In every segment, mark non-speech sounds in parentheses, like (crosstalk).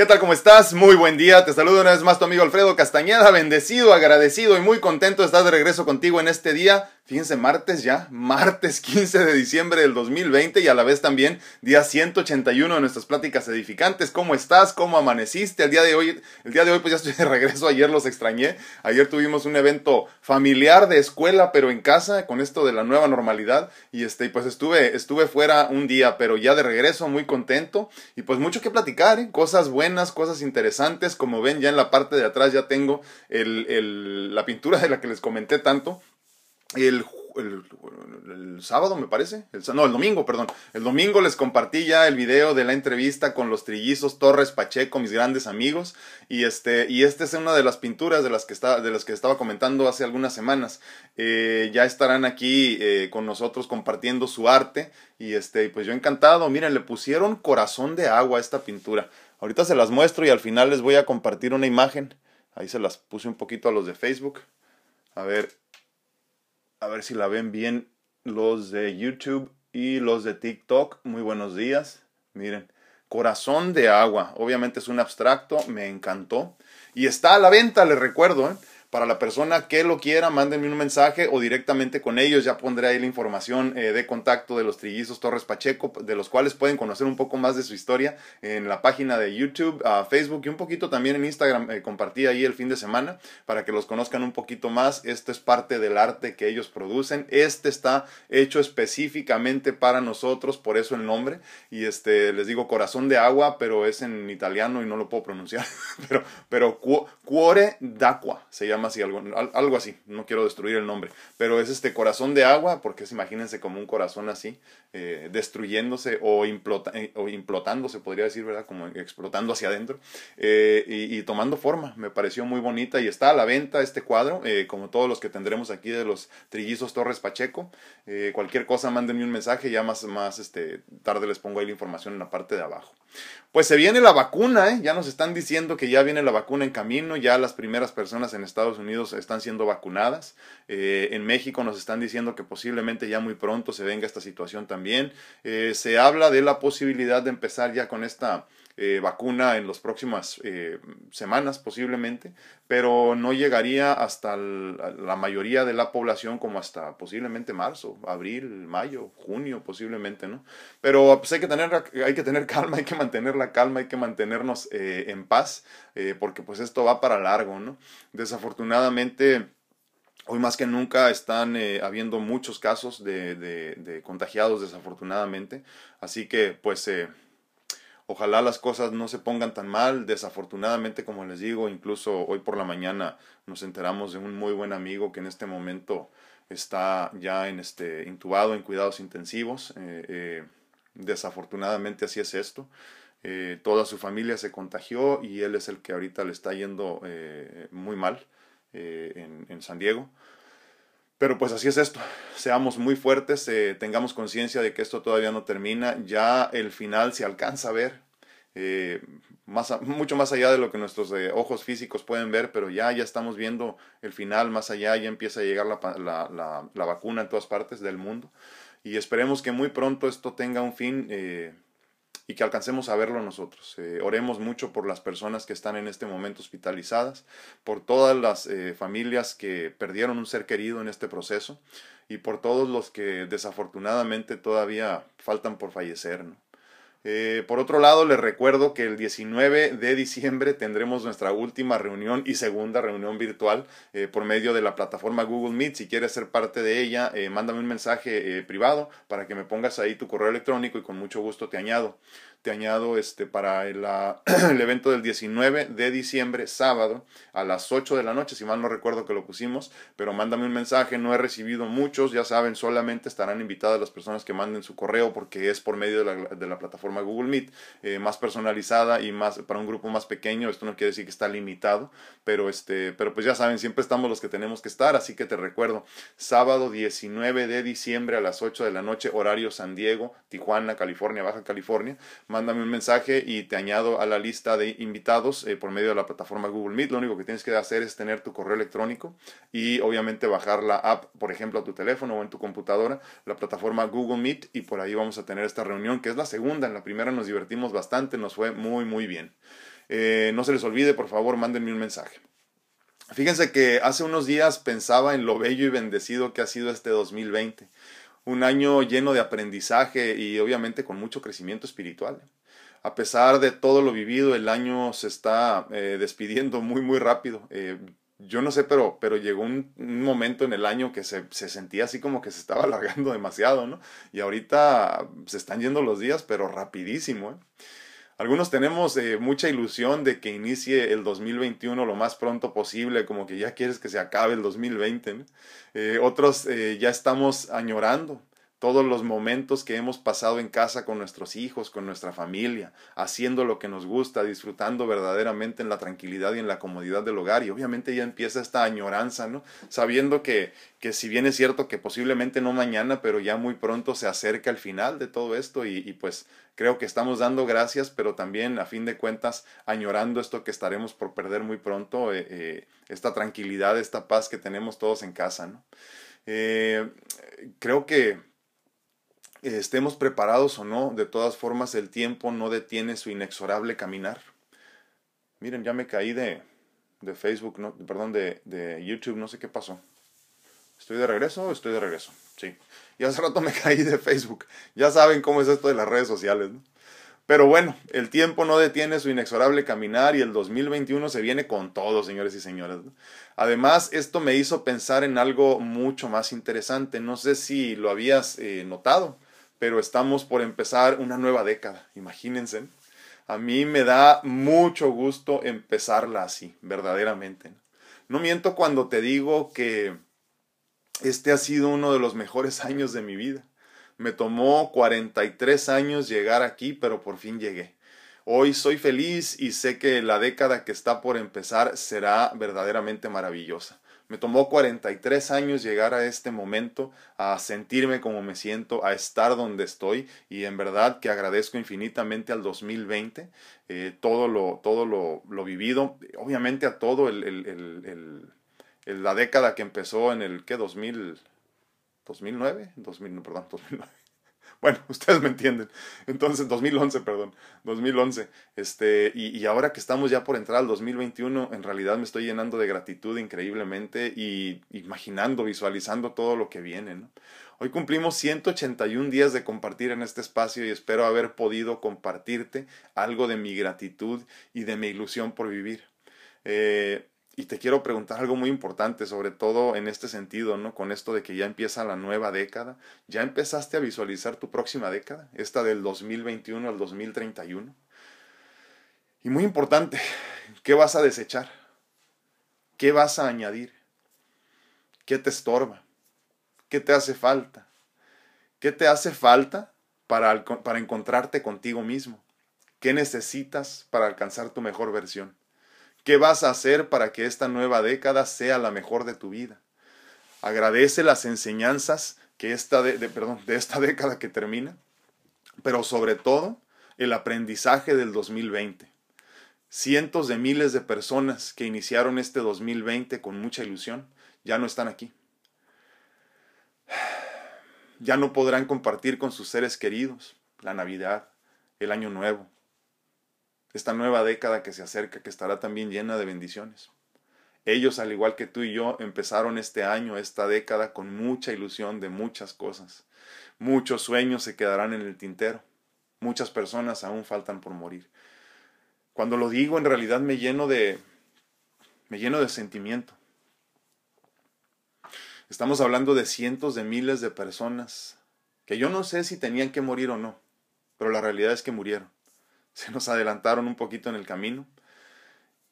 ¿Qué tal? ¿Cómo estás? Muy buen día. Te saludo una vez más tu amigo Alfredo Castañeda, bendecido, agradecido y muy contento de estar de regreso contigo en este día Fíjense, martes ya, martes (laughs) 15 de diciembre del 2020 y a la vez también día 181 de nuestras pláticas edificantes. ¿Cómo estás? ¿Cómo amaneciste? El día de hoy, el día de hoy pues ya estoy de (laughs) regreso, ayer los extrañé. Ayer tuvimos un evento familiar de escuela, pero en casa, con esto de la nueva normalidad. Y este, pues estuve, estuve fuera un día, pero ya de regreso, muy contento. Y pues mucho que platicar, ¿eh? cosas buenas, cosas interesantes. Como ven, ya en la parte de atrás ya tengo el, el, la pintura de la que les comenté tanto el, sábado, me parece. El, no, el domingo, perdón. El domingo les compartí ya el video de la entrevista con los trillizos Torres Pacheco, mis grandes amigos. Y este, y este es una de las pinturas de las que, está, de las que estaba comentando hace algunas semanas. Eh, ya estarán aquí eh, con nosotros compartiendo su arte. Y este, pues yo encantado. Miren, le pusieron corazón de agua a esta pintura. Ahorita se las muestro y al final les voy a compartir una imagen. Ahí se las puse un poquito a los de Facebook. A ver, a ver si la ven bien los de YouTube y los de TikTok. Muy buenos días. Miren, corazón de agua. Obviamente es un abstracto, me encantó. Y está a la venta, les recuerdo. ¿eh? Para la persona que lo quiera, mándenme un mensaje o directamente con ellos. Ya pondré ahí la información eh, de contacto de los trillizos Torres Pacheco, de los cuales pueden conocer un poco más de su historia en la página de YouTube, Facebook y un poquito también en Instagram. Eh, compartí ahí el fin de semana para que los conozcan un poquito más. Esto es parte del arte que ellos producen. Este está hecho específicamente para nosotros, por eso el nombre. Y este, les digo corazón de agua, pero es en italiano y no lo puedo pronunciar. (laughs) pero, pero cuore d'acqua se llama así, algo, así, no quiero destruir el nombre, pero es este corazón de agua, porque es, imagínense como un corazón así, eh, destruyéndose o, implota, eh, o implotándose, podría decir, ¿verdad? Como explotando hacia adentro eh, y, tomando forma, me pareció muy bonita y está a la venta este cuadro, como todos los que tendremos aquí de los trillizos Torres Pacheco, cualquier cosa mándenme un mensaje, ya más, más este, tarde les pongo ahí la información en la parte de abajo. Pues se viene la vacuna, ya nos están diciendo que ya viene la vacuna en camino, ya las primeras personas en Estados Unidos están siendo vacunadas, eh, en México nos están diciendo que posiblemente ya muy pronto se venga esta situación también, eh, se habla de la posibilidad de empezar ya con esta eh, vacuna en las próximas eh, semanas posiblemente, pero no llegaría hasta la mayoría de la población como hasta posiblemente marzo, abril, mayo, junio posiblemente, ¿no? Pero pues hay que tener, hay que tener calma, hay que mantener la calma, hay que mantenernos eh, en paz, porque pues esto va para largo, ¿no? Desafortunadamente... Hoy más que nunca están habiendo muchos casos de, de, contagiados desafortunadamente. Así que pues Ojalá las cosas no se pongan tan mal. Desafortunadamente, como les digo, incluso hoy por la mañana nos enteramos de un muy buen amigo que en este momento está ya en este intubado en cuidados intensivos. Eh, eh, desafortunadamente así es esto. Eh, toda su familia se contagió y él es el que ahorita le está yendo muy mal en, en San Diego. Pero pues así es esto, seamos muy fuertes, eh, tengamos conciencia de que esto todavía no termina, ya el final se alcanza a ver, eh, mucho más allá de lo que nuestros eh, ojos físicos pueden ver, pero ya, ya estamos viendo el final. Más allá, ya empieza a llegar la, la, la, la vacuna en todas partes del mundo. Y esperemos que muy pronto esto tenga un fin y que alcancemos a verlo nosotros. Eh, oremos mucho por las personas que están en este momento hospitalizadas, por todas las eh, familias que perdieron un ser querido en este proceso y por todos los que desafortunadamente todavía faltan por fallecer. Eh, por otro lado, les recuerdo que el 19 de diciembre tendremos nuestra última reunión y segunda reunión virtual eh, por medio de la plataforma Google Meet. Si quieres ser parte de ella, eh, mándame un mensaje privado para que me pongas ahí tu correo electrónico y con mucho gusto te añado te añado este para el, (clears throat) el, evento del 19 de diciembre, sábado, a las 8 de la noche, si mal no recuerdo que lo pusimos, pero mándame un mensaje, no he recibido muchos, ya saben, solamente estarán invitadas las personas que manden su correo porque es por medio de la, de la plataforma Google Meet, eh, más personalizada y más para un grupo más pequeño, esto no quiere decir que está limitado, pero, este, pero pues ya saben, siempre estamos los que tenemos que estar, así que te recuerdo, sábado 19 de diciembre a las 8 de la noche, horario San Diego, Tijuana, California, Baja California, mándame un mensaje y te añado a la lista de invitados eh, por medio de la plataforma Google Meet. Lo único que tienes que hacer es tener tu correo electrónico y obviamente bajar la app, por ejemplo, a tu teléfono o en tu computadora, la plataforma Google Meet y por ahí vamos a tener esta reunión que es la segunda. En la primera nos divertimos bastante, nos fue muy, muy bien. Eh, no se les olvide, por favor, mándenme un mensaje. Fíjense que hace unos días pensaba en lo bello y bendecido que ha sido este 2020. Un año lleno de aprendizaje y obviamente con mucho crecimiento espiritual. A pesar de todo lo vivido, el año se está eh, despidiendo muy, muy rápido. Eh, yo no sé, pero, pero llegó un, momento en el año que se, se, sentía así como que se estaba (laughs) alargando demasiado, ¿no? Y ahorita se están yendo los días, pero rapidísimo, ¿eh? Algunos tenemos eh, mucha ilusión de que inicie el 2021 lo más pronto posible, como que ya quieres que se acabe el 2020. Eh, otros eh, ya estamos añorando todos los momentos que hemos pasado en casa con nuestros hijos, con nuestra familia, haciendo lo que nos gusta, disfrutando verdaderamente en la tranquilidad y en la comodidad del hogar. Y obviamente ya empieza esta añoranza, ¿no? Sabiendo que, que si bien es cierto que posiblemente no mañana, pero ya muy pronto se acerca el final de todo esto y, pues creo que estamos dando gracias, pero también a fin de cuentas añorando esto que estaremos por perder muy pronto, eh, eh, esta tranquilidad, esta paz que tenemos todos en casa, ¿no? Eh, creo que estemos preparados o no, de todas formas el tiempo no detiene su inexorable caminar. Miren, ya me caí de, de Facebook, no, perdón, de, de YouTube, no sé qué pasó. ¿Estoy de regreso o estoy de regreso? Sí. Y hace rato me (laughs) caí de Facebook. Ya saben cómo es esto de las redes sociales. Pero bueno, el tiempo no detiene su inexorable caminar y el 2021 se viene con todo, señores y señoras. Además, esto me hizo pensar en algo mucho más interesante. No sé si lo habías eh, notado pero estamos por empezar una nueva década, imagínense. A mí me da mucho gusto empezarla así, verdaderamente. No miento cuando te digo que este ha sido uno de los mejores (laughs) años de mi vida. Me tomó 43 años llegar aquí, pero por fin llegué. Hoy soy feliz y sé que la década que está por empezar será verdaderamente maravillosa. Me tomó 43 años llegar a este momento, a sentirme como me siento, a estar donde estoy y en verdad que agradezco infinitamente al 2020 eh, todo, lo, todo lo, lo, vivido, obviamente a todo el, el, la década que empezó en el, ¿qué? 2000, 2009, 2000, perdón, 2009. Bueno, (laughs) ustedes me entienden. Entonces, 2011, perdón, 2011. Este, y, y, ahora que estamos ya por entrar al 2021, en realidad me estoy llenando de gratitud increíblemente y imaginando, visualizando todo lo que viene. ¿no? Hoy cumplimos 181 días de compartir en este espacio y espero haber podido compartirte algo de mi gratitud y de mi ilusión por vivir. Eh, y te quiero preguntar algo muy importante, sobre todo en este sentido, ¿no? Con esto de que ya empieza la nueva década. ¿Ya empezaste a visualizar tu próxima década? Esta del 2021 al 2031. Y muy importante, ¿qué vas a desechar? ¿Qué vas a añadir? ¿Qué te estorba? ¿Qué te hace falta? ¿Qué te hace falta para, para encontrarte contigo mismo? ¿Qué necesitas para alcanzar tu mejor versión? ¿Qué vas a hacer para que esta nueva década sea la mejor de tu vida? Agradece las enseñanzas que esta de, perdón, de esta (laughs) década que termina, pero sobre todo el aprendizaje del 2020. Cientos de miles de personas que iniciaron este 2020 con mucha ilusión ya no están aquí. Ya no podrán compartir con sus seres queridos la Navidad, el Año Nuevo, esta nueva década que se acerca, que estará también llena de bendiciones. Ellos, al igual que tú y yo, empezaron este año, esta década, con mucha ilusión de muchas cosas. Muchos sueños se quedarán en el tintero. Muchas personas aún faltan por morir. Cuando lo digo, en realidad me lleno de me lleno de sentimiento. Estamos hablando de cientos de miles de personas que yo no sé si tenían que morir o no, pero la realidad es que murieron se nos adelantaron un poquito en el camino.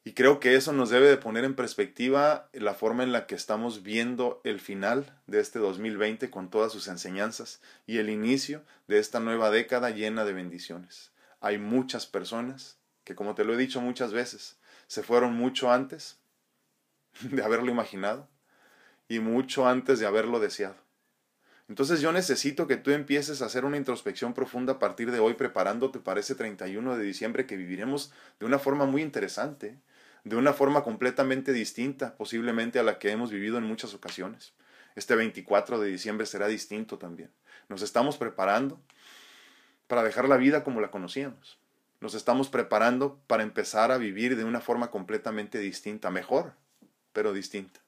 Y creo que eso nos debe de poner en perspectiva la forma en la que estamos viendo el final de este 2020 con todas sus enseñanzas y el inicio de esta nueva década llena de bendiciones. Hay muchas personas que, como te lo he dicho muchas veces, se fueron mucho antes de haberlo imaginado y mucho antes de haberlo deseado. Entonces yo necesito que tú empieces a hacer una introspección profunda a partir de hoy, preparándote para ese 31 de diciembre que viviremos de una forma muy interesante, de una forma completamente distinta, posiblemente a la que hemos vivido en muchas ocasiones. Este 24 de diciembre será distinto también. Nos estamos preparando para dejar la vida como la conocíamos. nos estamos preparando para empezar a vivir de una forma completamente distinta, mejor, pero distinta.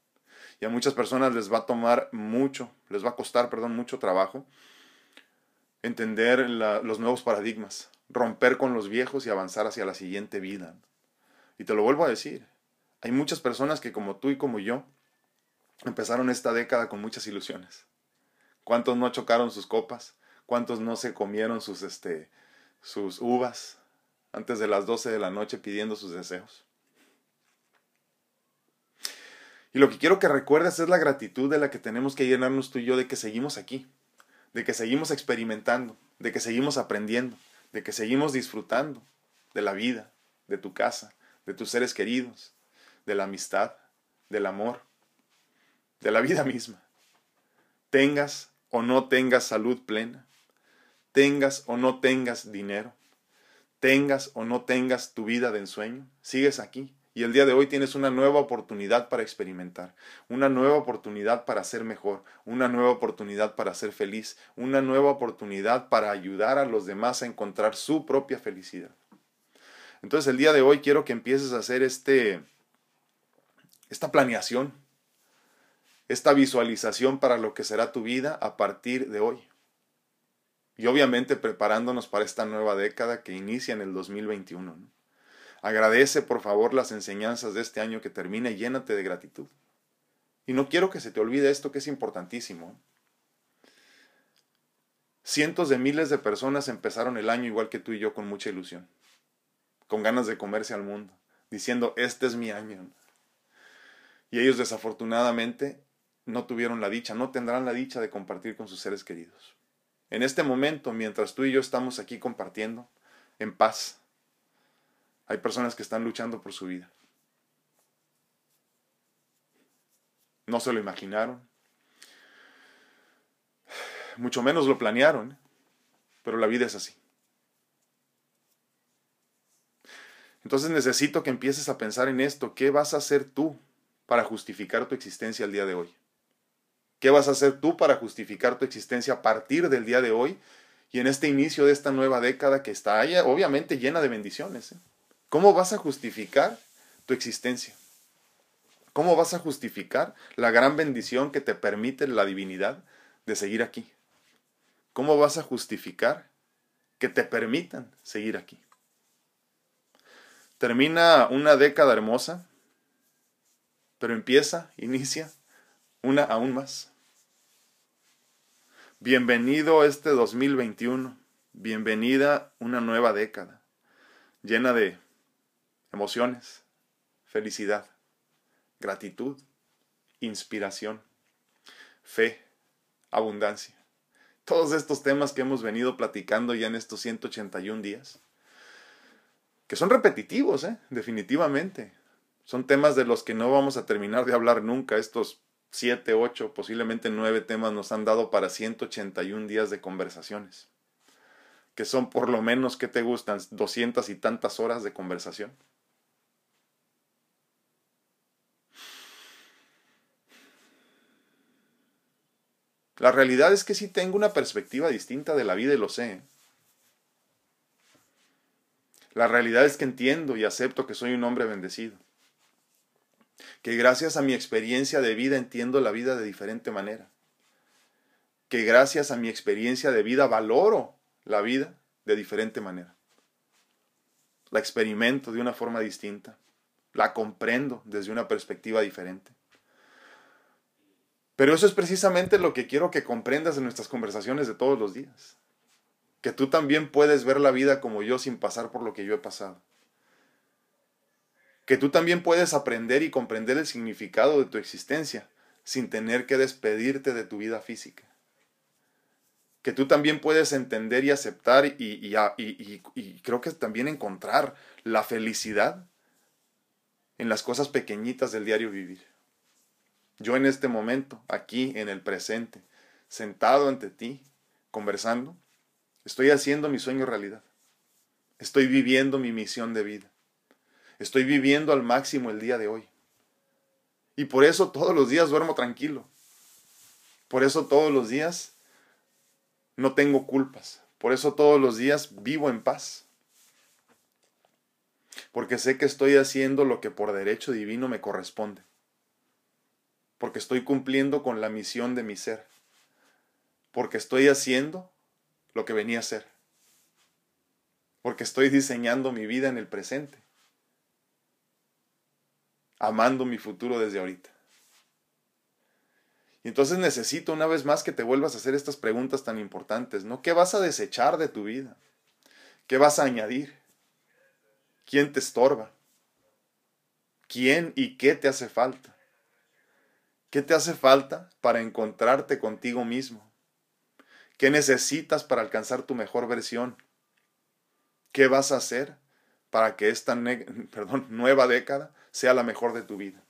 Y a muchas personas les va a tomar mucho, les va a costar, perdón, mucho trabajo entender los nuevos paradigmas, romper con los viejos y avanzar hacia la siguiente vida. Y te lo vuelvo a decir, hay muchas personas que como tú y como yo empezaron esta década con muchas ilusiones. ¿Cuántos no chocaron sus copas? ¿Cuántos no se comieron sus, este, sus uvas antes de las 12 de la noche pidiendo sus deseos? Y lo que quiero que recuerdes es la gratitud de la que tenemos que llenarnos tú y yo de que seguimos aquí, de que seguimos experimentando, de que seguimos aprendiendo, de que seguimos disfrutando de la vida, de tu casa, de tus seres queridos, de la amistad, del amor, de la vida misma. Tengas o no tengas salud plena, tengas o no tengas dinero, tengas o no tengas tu vida de ensueño, sigues aquí y el día de hoy tienes una nueva oportunidad para experimentar, una nueva oportunidad para ser mejor, una nueva oportunidad para ser feliz, una nueva oportunidad para ayudar a los demás a encontrar su propia felicidad. Entonces el día de hoy quiero que empieces a hacer este, esta planeación, esta visualización para lo que será tu vida a partir de hoy. Y obviamente preparándonos para esta nueva década que inicia en el 2021. Agradece por favor las enseñanzas de este año que termina y llénate de gratitud. Y no quiero que se te olvide esto que es importantísimo. Cientos de miles de personas empezaron el año igual que tú y yo con mucha ilusión, con ganas de comerse al mundo, diciendo, este es mi año. Y ellos desafortunadamente no tuvieron la dicha, no tendrán la dicha de compartir con sus seres queridos. En este momento, mientras tú y yo estamos aquí compartiendo, en paz, hay personas que están luchando por su vida. No se lo imaginaron. Mucho menos lo planearon. Pero la vida es así. Entonces necesito que empieces a pensar en esto. ¿Qué vas a hacer tú para justificar tu existencia el día de hoy? ¿Qué vas a hacer tú para justificar tu existencia a partir del día de hoy y en este inicio de esta nueva década que está obviamente llena de bendiciones? ¿eh? ¿Cómo vas a justificar tu existencia? ¿Cómo vas a justificar la gran bendición que te permite la divinidad de seguir aquí? ¿Cómo vas a justificar que te permitan seguir aquí? Termina una década hermosa, pero empieza, inicia una aún más. Bienvenido este 2021, bienvenida una nueva década, llena de emociones, felicidad, gratitud, inspiración, fe, abundancia. Todos estos temas que hemos venido platicando ya en estos 181 días, que son repetitivos, ¿eh? definitivamente. Son temas de los que no vamos a terminar de hablar nunca. Estos 7, 8, posiblemente 9 temas nos han dado para 181 días de conversaciones, que son por lo menos, que te gustan? 200 y tantas horas de conversación. La realidad es que sí tengo una perspectiva distinta de la vida y lo sé. La realidad es que entiendo y acepto que soy un hombre bendecido. Que gracias a mi experiencia de vida entiendo la vida de diferente manera. Que gracias a mi experiencia de vida valoro la vida de diferente manera. La experimento de una forma distinta. La comprendo desde una perspectiva diferente. Pero eso es precisamente lo que quiero que comprendas en nuestras conversaciones de todos los días. Que tú también puedes ver la vida como yo sin pasar por lo que yo he pasado. Que tú también puedes aprender y comprender el significado de tu existencia sin tener que despedirte de tu vida física. Que tú también puedes entender y aceptar y, y, creo que también encontrar la felicidad en las cosas pequeñitas del diario vivir. Yo en este momento, aquí en el presente, sentado ante ti, conversando, estoy haciendo mi sueño realidad. Estoy viviendo mi misión de vida. Estoy viviendo al máximo el día de hoy. Y por eso todos los días duermo tranquilo. Por eso todos los días no tengo culpas. Por eso todos los días vivo en paz. porque sé que estoy haciendo lo que por derecho divino me corresponde, porque estoy cumpliendo con la misión de mi ser, porque estoy haciendo lo que venía a ser, porque estoy diseñando mi vida en el presente, amando mi futuro desde ahorita. Y entonces necesito una vez más que te vuelvas a hacer estas preguntas tan importantes, ¿no? ¿Qué vas a desechar de tu vida? ¿Qué vas a añadir? ¿Quién te estorba? ¿Quién y qué te hace falta? ¿Qué te hace falta para encontrarte contigo mismo? ¿Qué necesitas para alcanzar tu mejor versión? ¿Qué vas a hacer para que esta (laughs) nueva década sea la mejor de tu vida?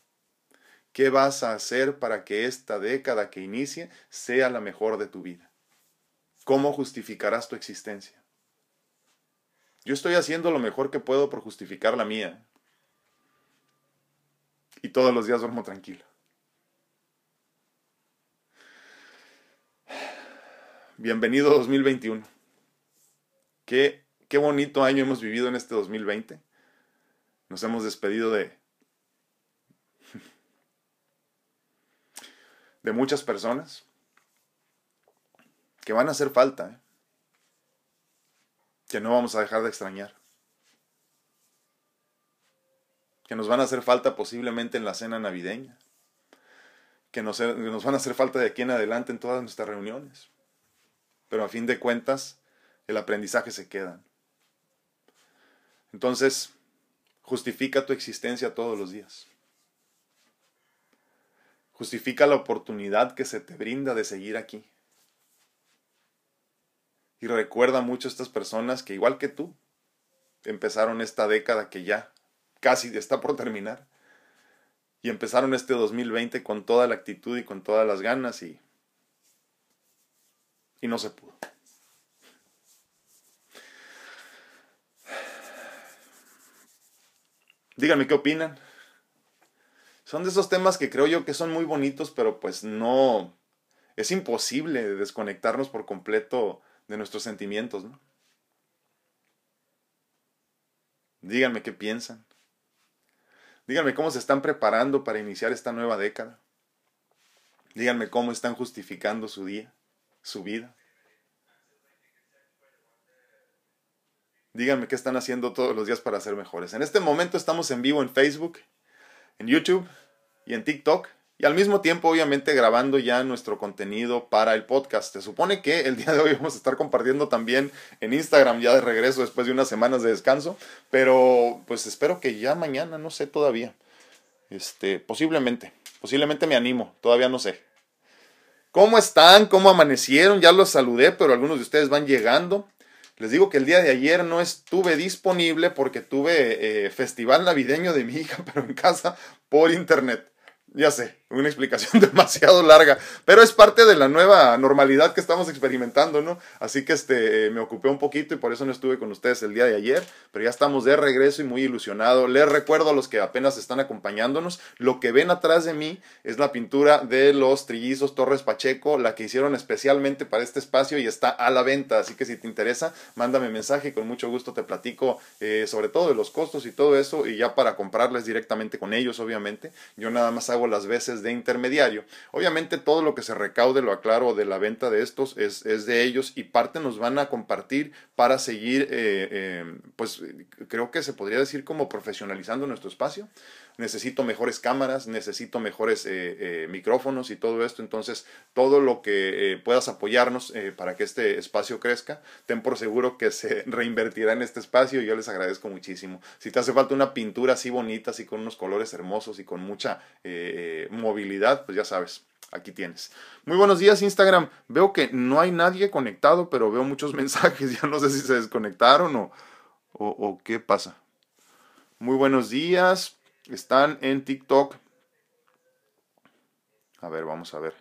¿Qué vas a hacer para que esta década que inicie sea la mejor de tu vida? ¿Cómo justificarás tu existencia? Yo estoy haciendo lo mejor que puedo por justificar la mía. Y todos los días duermo tranquilo. Bienvenido 2021. Qué, qué bonito año hemos vivido en este 2020. Nos hemos despedido de (laughs) de muchas personas que van a hacer falta, ¿eh? que no vamos a dejar de extrañar, que nos van a hacer falta posiblemente en la cena navideña, que nos, nos van a hacer falta de aquí en adelante en todas nuestras reuniones, pero a fin de cuentas el aprendizaje se queda. Entonces, justifica tu existencia todos los días. Justifica la oportunidad que se te brinda de seguir aquí. Y recuerda mucho a estas personas que igual que tú, empezaron esta década que ya casi está por terminar. Y empezaron este 2020 con toda la actitud y con todas las ganas y, y no se pudo. Díganme qué opinan. Son de esos temas que creo yo que son muy bonitos, pero pues no... Es imposible desconectarnos por completo de nuestros sentimientos, ¿no? Díganme qué piensan. Díganme cómo se están preparando para iniciar esta nueva década. Díganme cómo están justificando su día, su vida. Díganme qué están haciendo todos los días para ser mejores. En este momento estamos en vivo en Facebook, en YouTube y en TikTok. Y al mismo tiempo, obviamente, grabando ya nuestro contenido para el podcast. Se supone que el día de hoy vamos a estar compartiendo también en Instagram ya de regreso después de unas semanas de descanso. Pero pues espero que ya mañana, no sé todavía. Este, posiblemente, posiblemente me animo, todavía no sé. ¿Cómo están? ¿Cómo amanecieron? Ya los saludé, pero algunos de ustedes van llegando. Les digo que el día de ayer no estuve disponible porque tuve eh, festival navideño de mi hija, (laughs) pero en casa por internet. Ya sé, una explicación (laughs) demasiado larga, pero es parte de la nueva normalidad que estamos experimentando, ¿no? Así que este, me ocupé un poquito y por eso no estuve con ustedes el día de ayer, pero ya estamos de regreso y muy ilusionado. Les recuerdo a los que apenas están acompañándonos, lo que ven atrás de mí es la pintura de los trillizos Torres Pacheco, la que hicieron especialmente para este espacio y está a la venta, así que si te interesa, mándame mensaje y con mucho gusto te platico eh, sobre todo de los costos y todo eso y ya para comprarles directamente con ellos, obviamente. Yo nada más hago las veces de intermediario. Obviamente todo lo que se recaude, lo aclaro, de la venta de estos es, de ellos y parte nos van a compartir para seguir, eh, eh, pues creo que se podría decir como profesionalizando nuestro espacio necesito mejores cámaras, necesito mejores eh, eh, micrófonos y todo esto. Entonces, todo lo que eh, puedas apoyarnos para que este espacio crezca, ten por seguro que se (laughs) reinvertirá en este espacio y yo les agradezco muchísimo. Si te hace falta una pintura así bonita, así con unos colores hermosos y con mucha movilidad, pues ya sabes. Aquí tienes. Muy buenos días Instagram. Veo que no hay nadie conectado, pero veo muchos (laughs) mensajes. Ya no sé si se desconectaron o, o, o qué pasa. Muy buenos días. Están en TikTok. A ver, vamos a ver.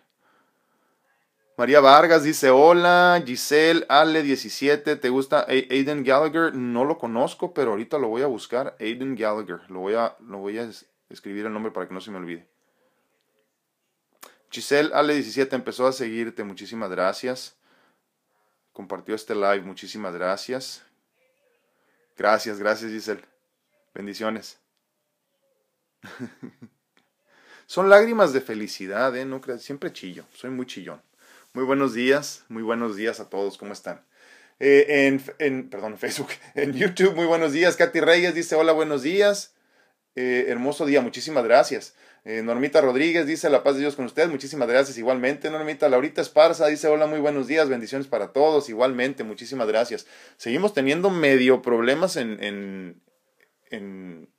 María Vargas dice, hola, Giselle, Ale17, ¿te gusta Aiden Gallagher? No lo conozco, pero ahorita lo voy a buscar. Aiden Gallagher, lo voy a, lo voy a escribir el nombre para que no se me olvide. Giselle, Ale17 empezó a seguirte, muchísimas gracias. Compartió este live, muchísimas gracias. Gracias, gracias Giselle. Bendiciones. (laughs) Son lágrimas de felicidad, ¿eh? No siempre chillo, soy muy chillón. Muy buenos días, muy buenos días a todos, ¿cómo están? Eh, en, en, perdón, Facebook, (laughs) en YouTube, muy buenos días. Katy Reyes dice, hola, buenos días. Eh, hermoso día, muchísimas gracias. Eh, Normita Rodríguez dice, la paz de Dios con ustedes, muchísimas gracias. Igualmente, Normita. Laurita Esparza dice, hola, muy buenos días, bendiciones para todos. Igualmente, muchísimas gracias. Seguimos teniendo medio problemas en, en, en...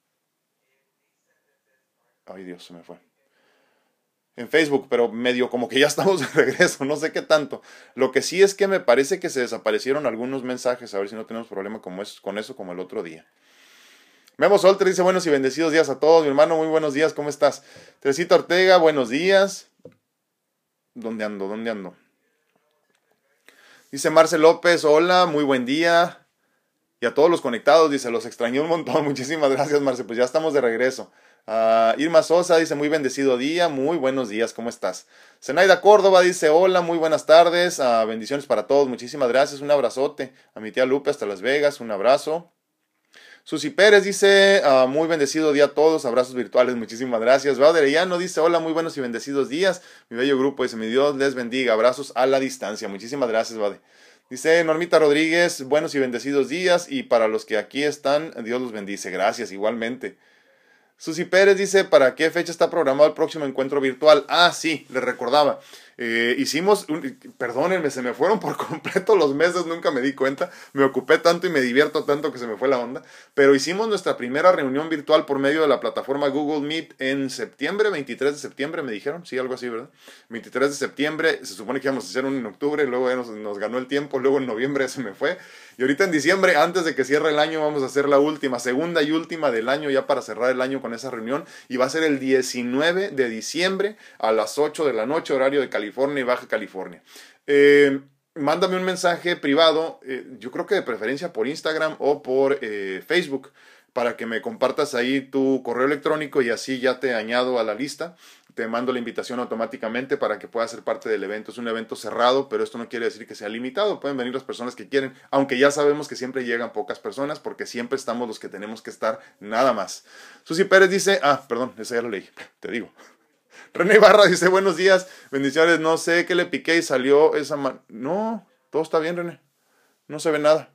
Ay, Dios, se me fue en Facebook, pero medio como que ya (laughs) estamos de regreso, no sé qué tanto. Lo que sí es que me parece que se desaparecieron algunos mensajes, a ver si no tenemos problema con eso como el otro día. Memo Solter dice buenos y bendecidos días a todos, mi hermano, muy buenos días, ¿cómo estás? Teresita Ortega, buenos días. ¿Dónde ando? ¿Dónde ando? Dice Marcel López, hola, muy buen día. Y a todos los conectados, dice, los extrañé un montón. (laughs) Muchísimas gracias, Marcel, pues ya estamos de regreso. Uh, Irma Sosa dice muy bendecido día, muy buenos días, ¿cómo estás? Zenaida Córdoba dice hola, muy buenas tardes, uh, bendiciones para todos, muchísimas gracias, un abrazote. A mi tía Lupe hasta Las Vegas, un abrazo. Susi Pérez dice uh, muy bendecido día a todos, abrazos virtuales, muchísimas gracias. no dice hola, muy buenos y bendecidos días. Mi bello grupo dice mi Dios les bendiga, abrazos a la distancia, muchísimas gracias, Vade. Dice Normita Rodríguez, buenos y bendecidos días y para los que aquí están, Dios los bendice, gracias igualmente. Susi Pérez dice, ¿para qué fecha está programado el próximo encuentro virtual? Ah, sí, le recordaba. Eh, hicimos, perdónenme, se me fueron por (laughs) completo los meses, nunca me di cuenta, me ocupé tanto y me divierto tanto que se me fue la onda, pero hicimos nuestra primera reunión virtual por medio de la plataforma Google Meet en septiembre, 23 de septiembre, me dijeron, sí, algo así, ¿verdad? 23 de septiembre, se supone que íbamos a hacer uno en octubre, luego nos ganó el tiempo, luego en noviembre se me fue, y ahorita en diciembre, antes de que cierre el año, vamos a hacer la última, segunda y última del año ya para cerrar el año con esa reunión. Y va a ser el 19 de diciembre a las 8 de la noche, horario de California y Baja California. Eh, mándame un mensaje privado, eh, yo creo que de preferencia por Instagram o por eh, Facebook para que me compartas ahí tu correo electrónico y así ya te añado a la lista. Te mando la invitación automáticamente para que puedas ser parte del evento. Es un evento cerrado, pero esto no quiere decir que sea limitado. Pueden venir las personas que quieren, aunque ya sabemos que siempre llegan pocas personas porque siempre estamos los que tenemos que estar nada más. Susi Pérez dice, ah, perdón, esa ya lo leí, te digo. (laughs) René Barra dice, buenos días, bendiciones, no sé qué le piqué y salió esa... no, todo está bien, René. No se ve nada.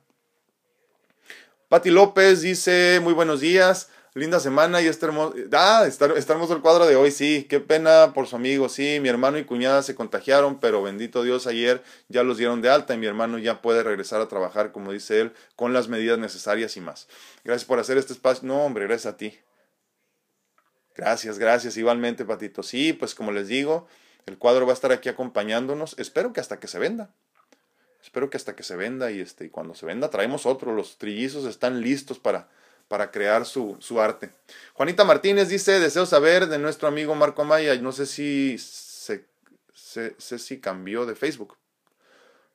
Pati López dice, muy buenos días, linda semana y este hermoso... Ah, está, hermoso el cuadro de hoy, sí, qué pena por su amigo, sí, mi hermano y cuñada se contagiaron, pero bendito Dios, ayer ya los dieron de alta y mi hermano ya puede regresar a trabajar, como dice él, con las medidas necesarias y más. Gracias por hacer este espacio. No, hombre, gracias a ti. Gracias, gracias, igualmente, Patito. Sí, pues como les digo, el cuadro va a estar aquí acompañándonos, espero que hasta que se venda. Espero que hasta que se venda y, este, y cuando se venda traemos otro. Los trillizos están listos para, para crear su, su, arte. Juanita Martínez dice, deseo saber de nuestro amigo Marco Maya. No sé si se, sé si cambió de Facebook.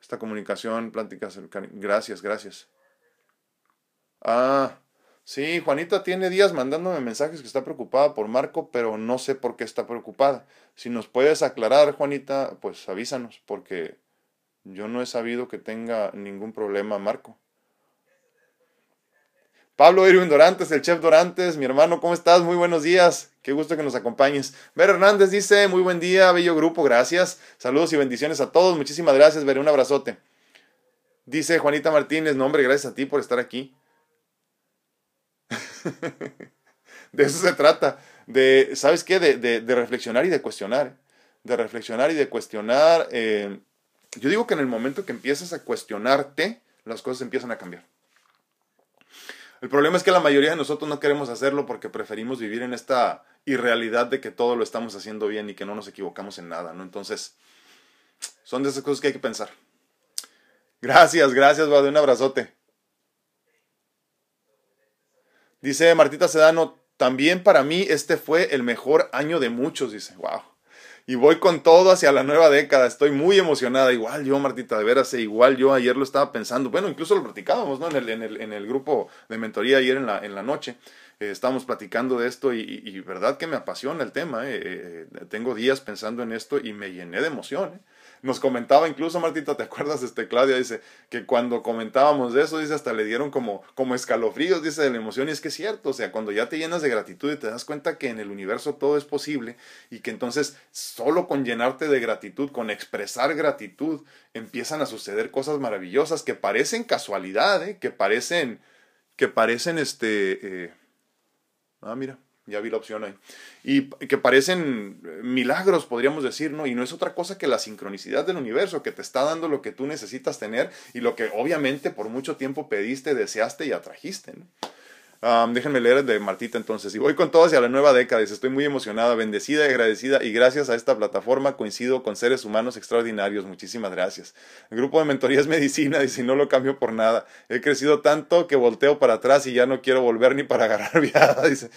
Esta comunicación, pláticas, gracias, gracias. Ah, sí, Juanita tiene días mandándome mensajes que está preocupada por Marco, pero no sé por qué está preocupada. Si nos puedes aclarar, Juanita, pues avísanos, porque yo no he sabido que tenga ningún problema Marco. Pablo Irwin Dorantes, el chef Dorantes, mi hermano, ¿cómo estás? Muy buenos días. Qué gusto que nos acompañes. Ver Hernández dice, muy buen día, bello grupo, gracias. Saludos y bendiciones a todos. Muchísimas gracias, Ver, un abrazote. Dice Juanita Martínez, no gracias a ti por estar aquí. (laughs) de eso se trata. De, ¿sabes qué? De, de, reflexionar y de cuestionar. De reflexionar y de cuestionar. Eh, yo digo que en el momento que empiezas a cuestionarte, las cosas empiezan a cambiar. El problema es que la mayoría de nosotros no queremos hacerlo porque preferimos vivir en esta irrealidad de que todo lo estamos haciendo bien y que no nos equivocamos en nada, ¿no? Entonces, son de esas cosas que hay que pensar. Gracias, gracias, de un abrazote. Dice Martita Sedano, también para mí este fue el mejor año de muchos, dice, wow y voy con todo hacia la nueva década. Estoy muy emocionada. Igual yo, Martita, de veras, eh, igual yo ayer lo estaba pensando. Bueno, incluso lo platicábamos, ¿no? En el, en el, en el grupo de mentoría ayer en la, en la noche. Eh, estábamos platicando de esto y, verdad que me apasiona el tema. Eh, tengo días pensando en esto y me llené de emoción. Nos comentaba incluso, Martita, ¿te acuerdas? Este, Claudia dice que cuando comentábamos de eso, dice, hasta le dieron como, como escalofríos, dice, de la emoción. Y es que es cierto, o sea, cuando ya te llenas de gratitud y te das cuenta que en el universo todo es posible y que entonces solo con llenarte de gratitud, con expresar gratitud, empiezan a suceder cosas maravillosas que parecen casualidad, ¿eh? que parecen, que parecen, este, eh, ah, mira, ya vi la opción ahí. Y que parecen milagros, podríamos decir, ¿no? Y no es otra cosa que la sincronicidad del universo, que te está dando lo que tú necesitas tener y lo que obviamente por mucho tiempo pediste, deseaste y atrajiste, ¿no? déjenme leer de Martita entonces. Y voy con todo hacia la nueva década. Estoy muy emocionada, bendecida y agradecida. Y gracias a esta plataforma coincido con seres humanos extraordinarios. Muchísimas gracias. El grupo de mentoría es medicina. (laughs) Dice, no lo cambio por nada. He crecido tanto que volteo para atrás y ya no quiero volver ni para agarrar (laughs) viada. Dice,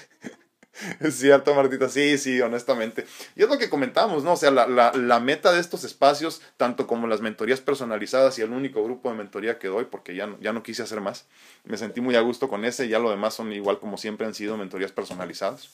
(laughs) Es cierto, Martita, sí, sí, honestamente. Y es lo que comentamos, ¿no? O sea, la, la, la, meta de estos espacios, tanto como las mentorías personalizadas y el único grupo de mentoría que doy, porque ya no, ya no quise hacer más, me sentí muy a gusto con ese, ya lo demás son igual como siempre han sido mentorías personalizadas.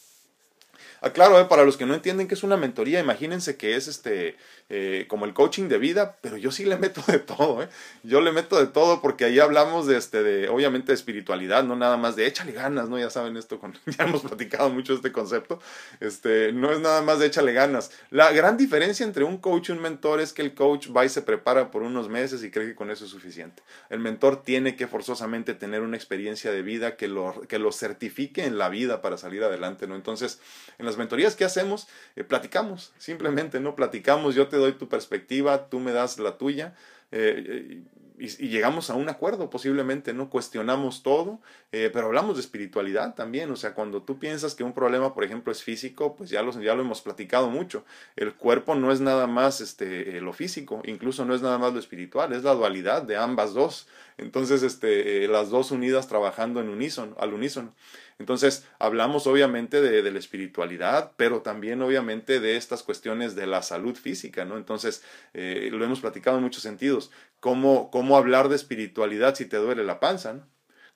Aclaro, eh, para los que no entienden qué es una mentoría, imagínense que es este eh, como el coaching de vida, pero yo sí le meto de todo, ¿eh? Yo le meto de todo porque ahí hablamos de, este, de obviamente, de espiritualidad, no nada más de échale ganas, ¿no? Ya saben esto, (laughs) ya hemos platicado mucho este concepto, este, no es nada más de échale ganas. La gran diferencia entre un coach y un mentor es que el coach va y se prepara por unos meses y cree que con eso es suficiente. El mentor tiene que forzosamente tener una experiencia de vida que lo, que lo certifique en la vida para salir adelante, ¿no? Entonces, en las mentorías que hacemos, eh, platicamos, simplemente, ¿no? Platicamos, yo te doy tu perspectiva, tú me das la tuya. Eh, y, llegamos a un acuerdo posiblemente, ¿no? Cuestionamos todo, eh, pero hablamos de espiritualidad también, o sea, cuando tú piensas que un problema, por ejemplo, es físico, pues ya lo, ya lo hemos platicado mucho, el cuerpo no es nada más este, lo físico, incluso no es nada más lo espiritual, es la dualidad de ambas dos, entonces este, las dos unidas trabajando en unísono, al unísono. Entonces, hablamos obviamente de, la espiritualidad, pero también obviamente de estas cuestiones de la salud física, ¿no? Entonces, eh, lo hemos platicado en muchos sentidos. ¿Cómo, ¿Cómo hablar de espiritualidad si te duele la panza, ¿no?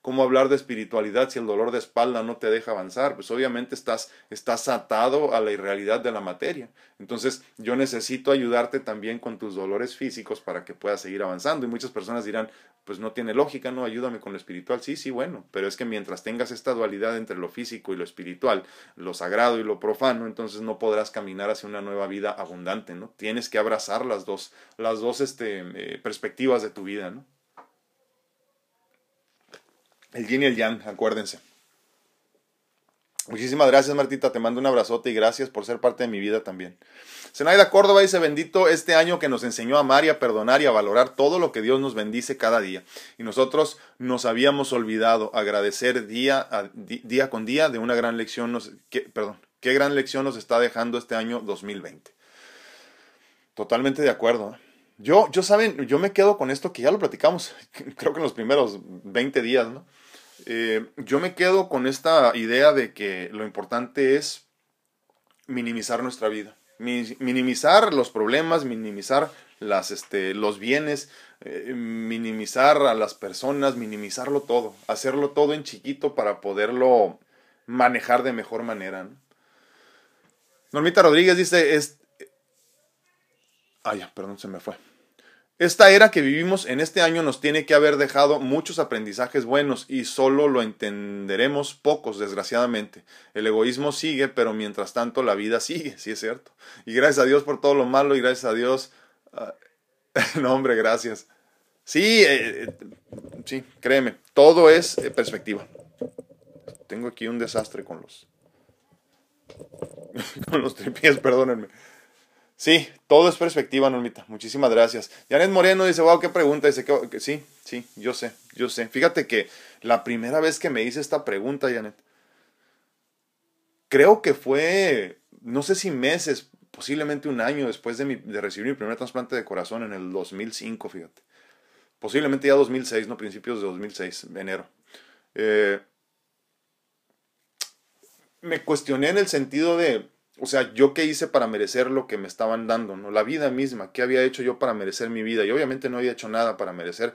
¿Cómo hablar de espiritualidad si el dolor de espalda no te deja avanzar? Pues obviamente estás, estás atado a la irrealidad de la materia. Entonces yo necesito ayudarte también con tus dolores físicos para que puedas seguir avanzando. Y muchas personas dirán, pues no tiene lógica, no, ayúdame con lo espiritual. Sí, sí, bueno, pero es que mientras tengas esta dualidad entre lo físico y lo espiritual, lo sagrado y lo profano, entonces no podrás caminar hacia una nueva vida abundante, ¿no? Tienes que abrazar las dos, las dos este, eh, perspectivas de tu vida, ¿no? El yin y el yang, acuérdense. Muchísimas gracias, Martita. Te mando un abrazote y gracias por ser parte de mi vida también. Zenaida Córdoba dice: Bendito este año que nos enseñó a amar y a perdonar y a valorar todo lo que Dios nos bendice cada día. Y nosotros nos habíamos olvidado agradecer día, día con día de una gran lección. Nos, perdón, qué gran lección nos está dejando este año 2020. Totalmente de acuerdo. ¿eh? Yo, yo saben, yo me quedo con esto que ya lo platicamos, (laughs) creo que en los primeros 20 días, ¿no? Eh, yo me quedo con esta idea de que lo importante es minimizar nuestra vida, minimizar los problemas, minimizar las, este, los bienes, eh, minimizar a las personas, minimizarlo todo, hacerlo todo en chiquito para poderlo manejar de mejor manera. Normita Rodríguez dice, es... Ay, perdón, se me fue. Esta era que vivimos en este año nos tiene que haber dejado muchos aprendizajes buenos y solo lo entenderemos pocos, desgraciadamente. El egoísmo sigue, pero mientras tanto la vida sigue, (laughs) sí es cierto. Y gracias a Dios por todo lo malo y gracias a Dios... Ah, (laughs) no, hombre, gracias. Sí, eh, eh, sí, créeme, todo es eh, perspectiva. Tengo aquí un desastre con los... (laughs) con los tripies, perdónenme. Sí, todo es perspectiva, Normita. Muchísimas gracias. Janet Moreno dice, wow, qué pregunta. Dice que, sí, sí, yo sé, yo sé. Fíjate que la primera vez que me hice esta pregunta, Janet, creo que fue, no sé si meses, posiblemente un año después de, recibir mi primer trasplante de corazón en el 2005, fíjate. Posiblemente ya 2006, no principios de 2006, enero. Eh, me cuestioné en el sentido de, o sea, yo qué hice para merecer lo que me estaban dando, ¿no? La vida misma, ¿qué había hecho yo para merecer mi vida? Y obviamente no había hecho nada para merecer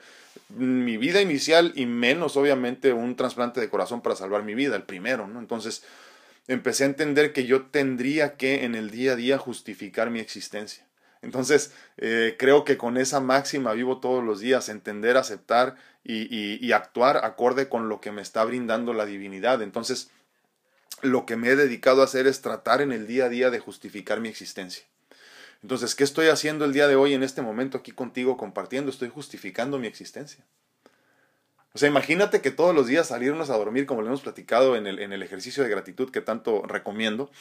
mi vida inicial y menos obviamente un trasplante de corazón para salvar mi vida, el primero, ¿no? Entonces empecé a entender que yo tendría que en el día a día justificar mi existencia. Entonces, eh, creo que con esa máxima vivo todos los días, entender, aceptar y, y actuar acorde con lo que me está brindando la divinidad. Entonces, lo que me he dedicado a hacer es tratar en el día a día de justificar mi existencia. Entonces, ¿qué estoy haciendo el día de hoy en este momento aquí contigo compartiendo? Estoy justificando mi existencia. O sea, imagínate que todos los días salirnos a dormir, como lo hemos platicado en el, en el ejercicio de gratitud que tanto recomiendo,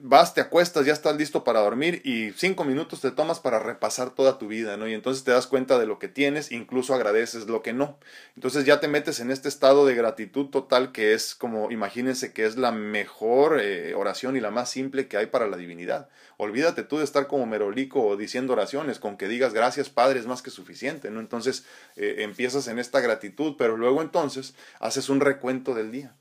vas, te acuestas, ya estás listo para dormir y cinco minutos te tomas para repasar toda tu vida, ¿no? Y entonces te das cuenta de lo que tienes, incluso agradeces lo que no. Entonces ya te metes en este estado de gratitud total que es como, imagínense que es la mejor eh, oración y la más simple que hay para la divinidad. Olvídate tú de estar como merolico o diciendo oraciones, con que digas gracias Padre es más que suficiente, ¿no? Entonces eh, empiezas en esta gratitud, pero luego entonces haces un recuento del día.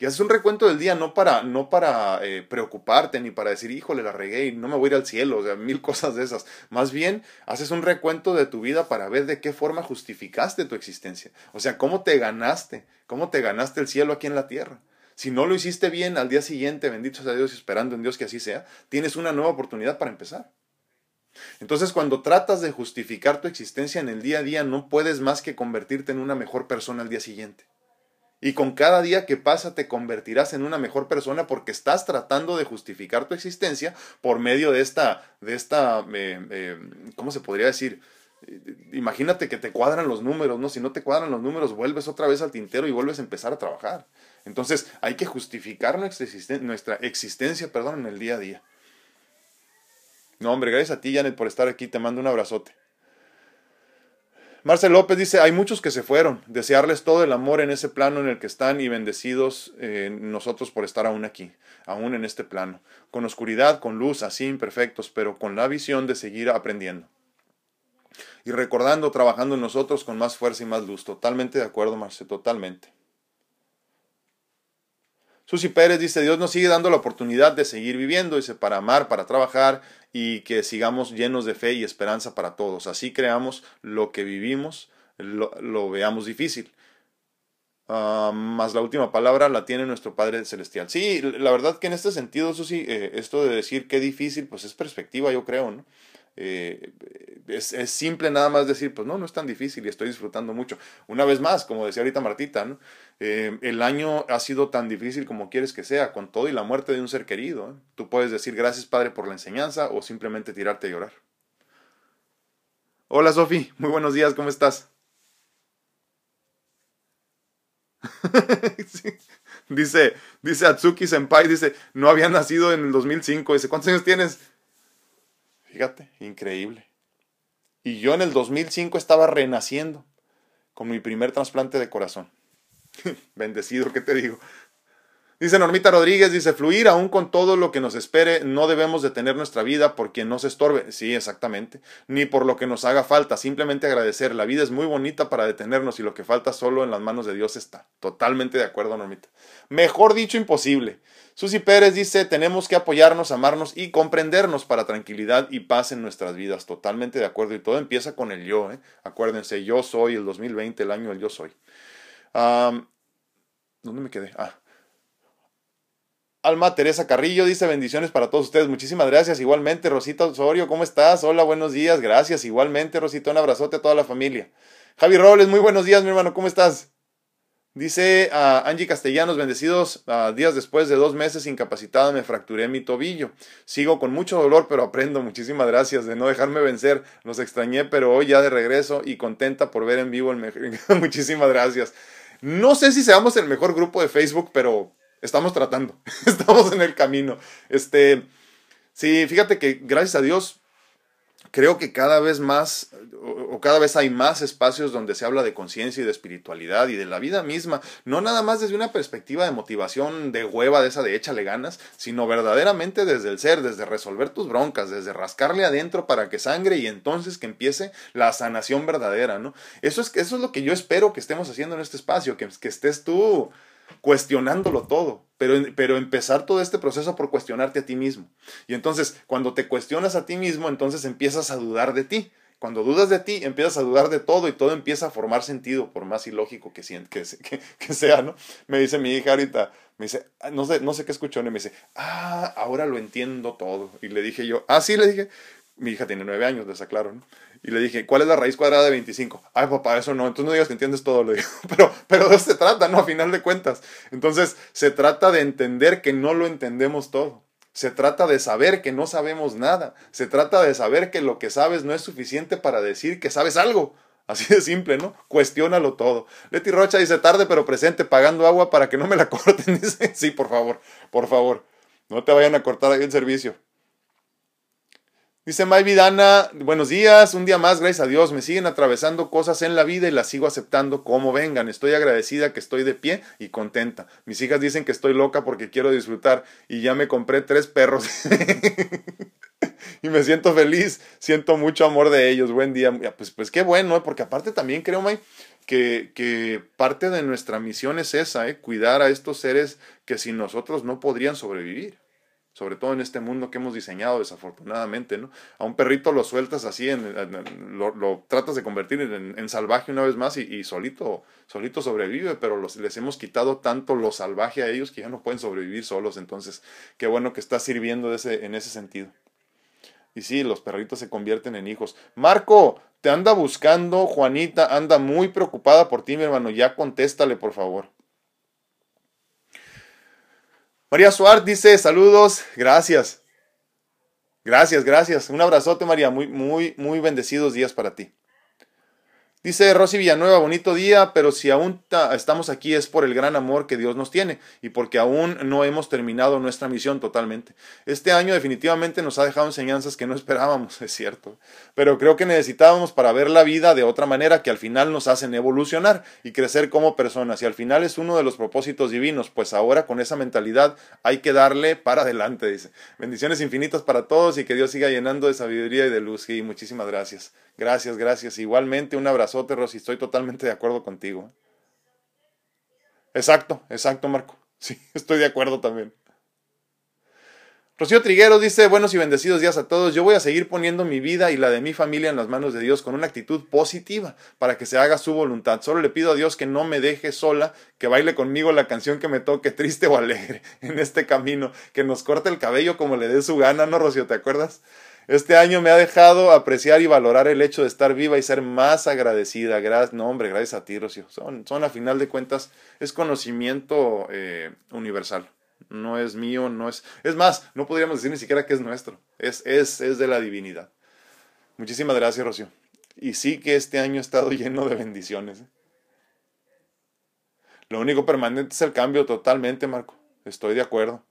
Y haces un recuento del día no para, no para eh, preocuparte ni para decir, híjole, la regué y no me voy a ir al cielo, o sea, mil (laughs) cosas de esas. Más bien, haces un recuento de tu vida para ver de qué forma justificaste tu existencia. O sea, cómo te ganaste, cómo te ganaste el cielo aquí en la tierra. Si no lo hiciste bien al día siguiente, bendito sea Dios y esperando en Dios que así sea, tienes una nueva oportunidad para empezar. Entonces, cuando tratas de justificar tu existencia en el día a día, no puedes más que convertirte en una mejor persona al día siguiente. Y con cada día que pasa te convertirás en una mejor persona porque estás tratando de justificar tu existencia por medio de esta, de esta, eh, eh, ¿cómo se podría decir? Imagínate que te cuadran los números, ¿no? Si no te cuadran los números, vuelves otra vez al tintero y vuelves a empezar a trabajar. Entonces hay que justificar nuestra, nuestra existencia perdón, en el día a día. No, hombre, gracias a ti, Janet, por estar aquí. Te mando un abrazote. Marcel López dice, hay muchos que se fueron, desearles todo el amor en ese plano en el que están y bendecidos eh, nosotros por estar aún aquí, aún en este plano, con oscuridad, con luz, así imperfectos, pero con la visión de seguir aprendiendo. Y recordando, trabajando en nosotros con más fuerza y más luz. Totalmente de acuerdo, Marcel, totalmente. Susi Pérez dice, Dios nos sigue dando la oportunidad de seguir viviendo, dice, para amar, para trabajar y que sigamos llenos de fe y esperanza para todos. Así creamos lo que vivimos, lo, veamos difícil. Uh, más la última palabra la tiene nuestro Padre Celestial. Sí, la verdad que en este sentido, Susi, eh, esto de decir qué difícil, pues es perspectiva, yo creo, ¿no? Eh, es, simple nada más decir, pues no, no es tan difícil y estoy disfrutando mucho. Una vez más, como decía ahorita Martita. Eh, el año ha sido tan difícil como quieres que sea, con todo y la muerte de un ser querido. ¿eh? Tú puedes decir gracias Padre por la enseñanza o simplemente tirarte a llorar. Hola Sofi, muy buenos días, ¿cómo estás? (laughs) Dice, dice Atsuki Senpai, dice, no había nacido en el 2005. Dice, ¿cuántos años tienes? Fíjate, increíble. Y yo en el 2005 estaba renaciendo con mi primer trasplante de corazón. (laughs) Bendecido, ¿qué te digo? Dice Normita Rodríguez, dice, fluir aún con todo lo que nos espere, no debemos detener nuestra vida por quien nos estorbe. Sí, exactamente. Ni por lo que nos haga falta, simplemente agradecer. La vida es muy bonita para detenernos y lo que falta solo en las manos de Dios está. Totalmente de acuerdo, Normita. Mejor dicho, imposible. Susi Pérez dice, tenemos que apoyarnos, amarnos y comprendernos para tranquilidad y paz en nuestras vidas. Totalmente de acuerdo. Y todo empieza con el yo. ¿eh? Acuérdense, yo soy el 2020, el año del yo soy. ¿Dónde me quedé? Ah. Alma Teresa Carrillo dice bendiciones para todos ustedes. Muchísimas gracias. Igualmente, Rosita Osorio, ¿cómo estás? Hola, buenos días. Gracias. Igualmente, Rosita, un abrazote a toda la familia. Javi Robles, muy buenos días, mi hermano. ¿Cómo estás? Dice a Angie Castellanos, bendecidos, días después de dos meses incapacitada me fracturé mi tobillo. Sigo con mucho dolor, pero aprendo. Muchísimas gracias de no dejarme vencer. Los extrañé, pero hoy ya de regreso y contenta por ver en vivo el mejor. (laughs) Muchísimas gracias. No sé si seamos el mejor grupo de Facebook, pero estamos tratando, (laughs) estamos en el camino. Este, sí, fíjate que gracias a Dios, creo que cada vez más o, cada vez hay más espacios donde se habla de conciencia y de espiritualidad y de la vida misma, no nada más desde una perspectiva de motivación de hueva de esa de échale ganas, sino verdaderamente desde el ser, desde resolver tus broncas, desde rascarle adentro para que sangre y entonces que empiece la sanación verdadera, ¿no? Eso es, eso es lo que yo espero que estemos haciendo en este espacio, que, que estés tú cuestionándolo todo, pero, pero empezar todo este proceso por cuestionarte a ti mismo. Y entonces, cuando te cuestionas a ti mismo, entonces empiezas a dudar de ti. Cuando dudas de ti, empiezas a dudar de todo y todo empieza a formar sentido, por más ilógico que, (laughs) sea, ¿no? Me dice mi hija ahorita, me dice, ah, no sé, no sé qué escuchó, y me dice, ah, ahora lo entiendo todo. Y le dije yo, ah, sí, le dije, Mi hija tiene nueve años, les aclaro, ¿no? Y le dije, ¿cuál es la raíz cuadrada de 25? Ay, papá, eso no. Entonces no digas que entiendes todo, le digo. (laughs) Pero, pero de eso se trata, ¿no? A final de cuentas. Entonces, se trata de entender que no lo entendemos todo. Se trata de saber que no sabemos nada. Se trata de saber que lo que sabes no es suficiente para decir que sabes algo. Así de simple, ¿no? Cuestiónalo todo. Leti Rocha dice tarde pero presente, pagando agua para que no me la (laughs) corten. Dice, sí, por favor, por favor. No te vayan a cortar ahí el servicio. Dice May Vidana, buenos días, un día más, gracias a Dios, me siguen atravesando cosas en la vida y las sigo aceptando como vengan. Estoy agradecida que estoy de pie y contenta. Mis hijas dicen que estoy loca porque quiero disfrutar y ya me compré tres perros. (laughs) y me siento feliz, siento mucho amor de ellos. Buen día. Pues, pues qué bueno, ¿eh? porque aparte también creo, May, que, que parte de nuestra misión es esa, ¿eh? cuidar a estos seres que sin nosotros no podrían sobrevivir sobre todo en este mundo que hemos diseñado desafortunadamente, ¿no? A un perrito lo sueltas así, lo, tratas de convertir en, salvaje una vez más y, solito, solito sobrevive, pero les hemos quitado tanto lo salvaje a ellos que ya no pueden sobrevivir solos, entonces qué bueno que está sirviendo ese, en ese sentido. Y sí, los perritos se convierten en hijos. Marco, te anda buscando, Juanita anda muy preocupada por ti, mi hermano, ya contéstale, por favor. María Suárez dice, saludos, gracias. Gracias, gracias. Un abrazote, María. Muy, muy, muy bendecidos días para ti. Dice Rosy Villanueva, bonito día, pero si aún estamos aquí es por el gran amor que Dios nos tiene y porque aún no hemos terminado nuestra misión totalmente. Este año definitivamente nos ha dejado enseñanzas que no esperábamos, (laughs) es cierto, pero creo que necesitábamos para ver la vida de otra manera que al final nos hacen evolucionar y crecer como personas y al final es uno de los propósitos divinos, pues ahora con esa mentalidad hay que darle para adelante, dice. Bendiciones infinitas para todos y que Dios siga llenando de sabiduría y de luz y muchísimas gracias. Gracias, gracias. Igualmente un Estoy totalmente de acuerdo contigo. Exacto, exacto, Marco. (laughs) Sí, estoy de acuerdo también. Rocío Triguero dice, buenos y bendecidos días a todos. Yo voy a seguir poniendo mi vida y la de mi familia en las manos de Dios con una actitud positiva para que se haga su voluntad. Solo le pido a Dios que no me deje sola, que baile conmigo la canción que me toque, triste o alegre, (laughs) en este camino, que nos corte el cabello como le dé su gana, ¿no, Rocío? ¿Te acuerdas? Este año me ha dejado apreciar y valorar el hecho de estar viva y ser más agradecida. Gracias, no, hombre, gracias a ti, Rocío. Son, son a final de cuentas, es conocimiento eh, universal. No es mío, no es. Es más, no podríamos decir ni siquiera que es nuestro. Es, es, es de la divinidad. Muchísimas gracias, Rocío. Y sí que este año ha estado (laughs) lleno de bendiciones. ¿eh? Lo único permanente es el cambio totalmente, Marco. Estoy de acuerdo.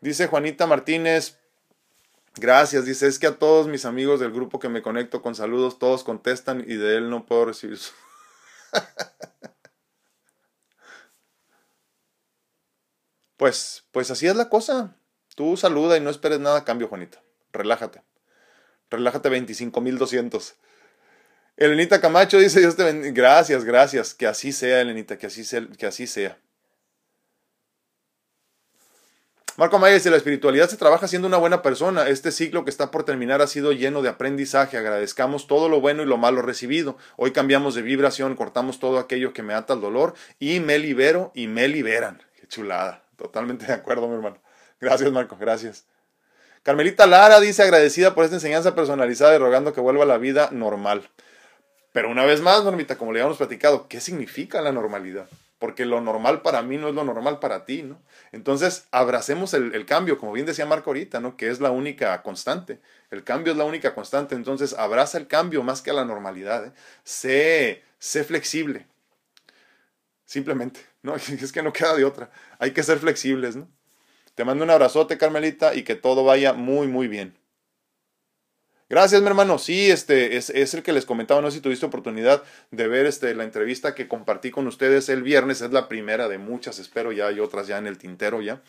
Dice Juanita Martínez, Gracias, dice, es que a todos mis amigos del grupo que me conecto con saludos, todos contestan y de él no puedo recibir (laughs) pues, pues así es la cosa. Tú saluda y no esperes nada a cambio, Juanita. Relájate. Relájate 25.200. Elenita Camacho dice, Dios te bendiga. Gracias, gracias. Que así sea, Elenita, que así sea. Que así sea. Marco Maya dice, la espiritualidad se trabaja siendo una buena persona. Este ciclo que está por terminar ha sido lleno de aprendizaje. Agradezcamos todo lo bueno y lo malo recibido. Hoy cambiamos de vibración, cortamos todo aquello que me ata al dolor y me libero y me liberan. Qué chulada. Totalmente de acuerdo, mi hermano. Gracias, Marco. Gracias. Carmelita Lara dice agradecida por esta enseñanza personalizada y rogando que vuelva a la vida normal. Pero una vez más, Normita, como le habíamos platicado, ¿qué significa la normalidad? Porque lo normal para mí no es lo normal para ti, ¿no? Entonces, abracemos el, cambio, como bien decía Marco ahorita, ¿no? Que es la única constante. El cambio es la única constante, entonces abraza el cambio más que a la normalidad. ¿eh? Sé, sé flexible. Simplemente, ¿no? (laughs) Es que no queda de otra. Hay que ser flexibles, ¿no? Te mando un abrazote, Carmelita, y que todo vaya muy, muy bien. Gracias, mi hermano. Sí, este es, es, el que les comentaba, no sé si tuviste oportunidad de ver este, la entrevista que compartí con ustedes el viernes, es la primera de muchas, espero ya hay otras ya en el tintero ya.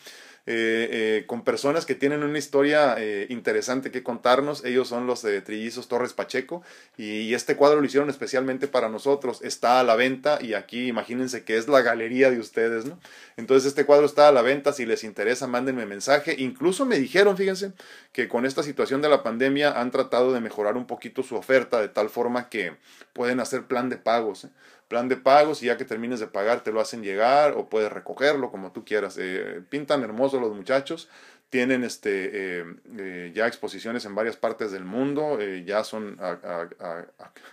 Eh, eh, con personas que tienen una historia eh, interesante que contarnos. Ellos son los Trillizos Torres Pacheco y, este cuadro lo hicieron especialmente para nosotros. Está a la venta y aquí imagínense que es la galería de ustedes, ¿no? Entonces este cuadro está a la venta. Si les interesa, mándenme mensaje. Incluso me dijeron, fíjense, que con esta situación de la pandemia han tratado de mejorar un poquito su oferta de tal forma que pueden hacer plan de pagos plan de pagos y ya que termines de pagar te lo hacen llegar o puedes recogerlo como tú quieras. Eh, pintan hermosos los muchachos, tienen este, eh, eh, ya exposiciones en varias partes del mundo, ya son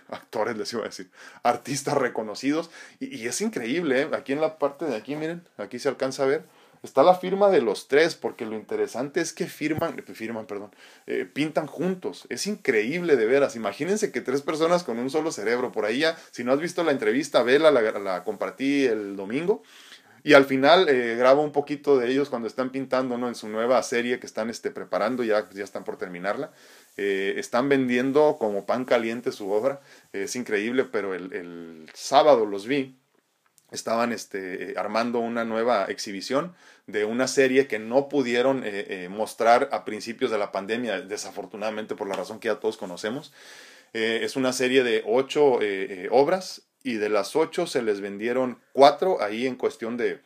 actores, les iba a decir, artistas reconocidos y, y es increíble, aquí en la parte de aquí, miren, aquí se alcanza a ver Está la firma de los tres, porque lo interesante es que firman, firman, perdón, eh, pintan juntos. Es increíble de veras. Imagínense que tres personas con un solo cerebro. Por ahí ya, si no has visto la entrevista, vela, la, compartí el domingo. Y al final eh, grabo un poquito de ellos cuando están pintando ¿no? en su nueva serie que están este, preparando, ya, ya están por terminarla. Eh, están vendiendo como pan caliente su obra. es increíble, pero el sábado los vi estaban este, armando una nueva exhibición de una serie que no pudieron eh, eh, mostrar a principios de la pandemia, desafortunadamente por la razón que ya todos conocemos. Eh, es una serie de ocho obras y de las ocho se les vendieron cuatro ahí en cuestión de,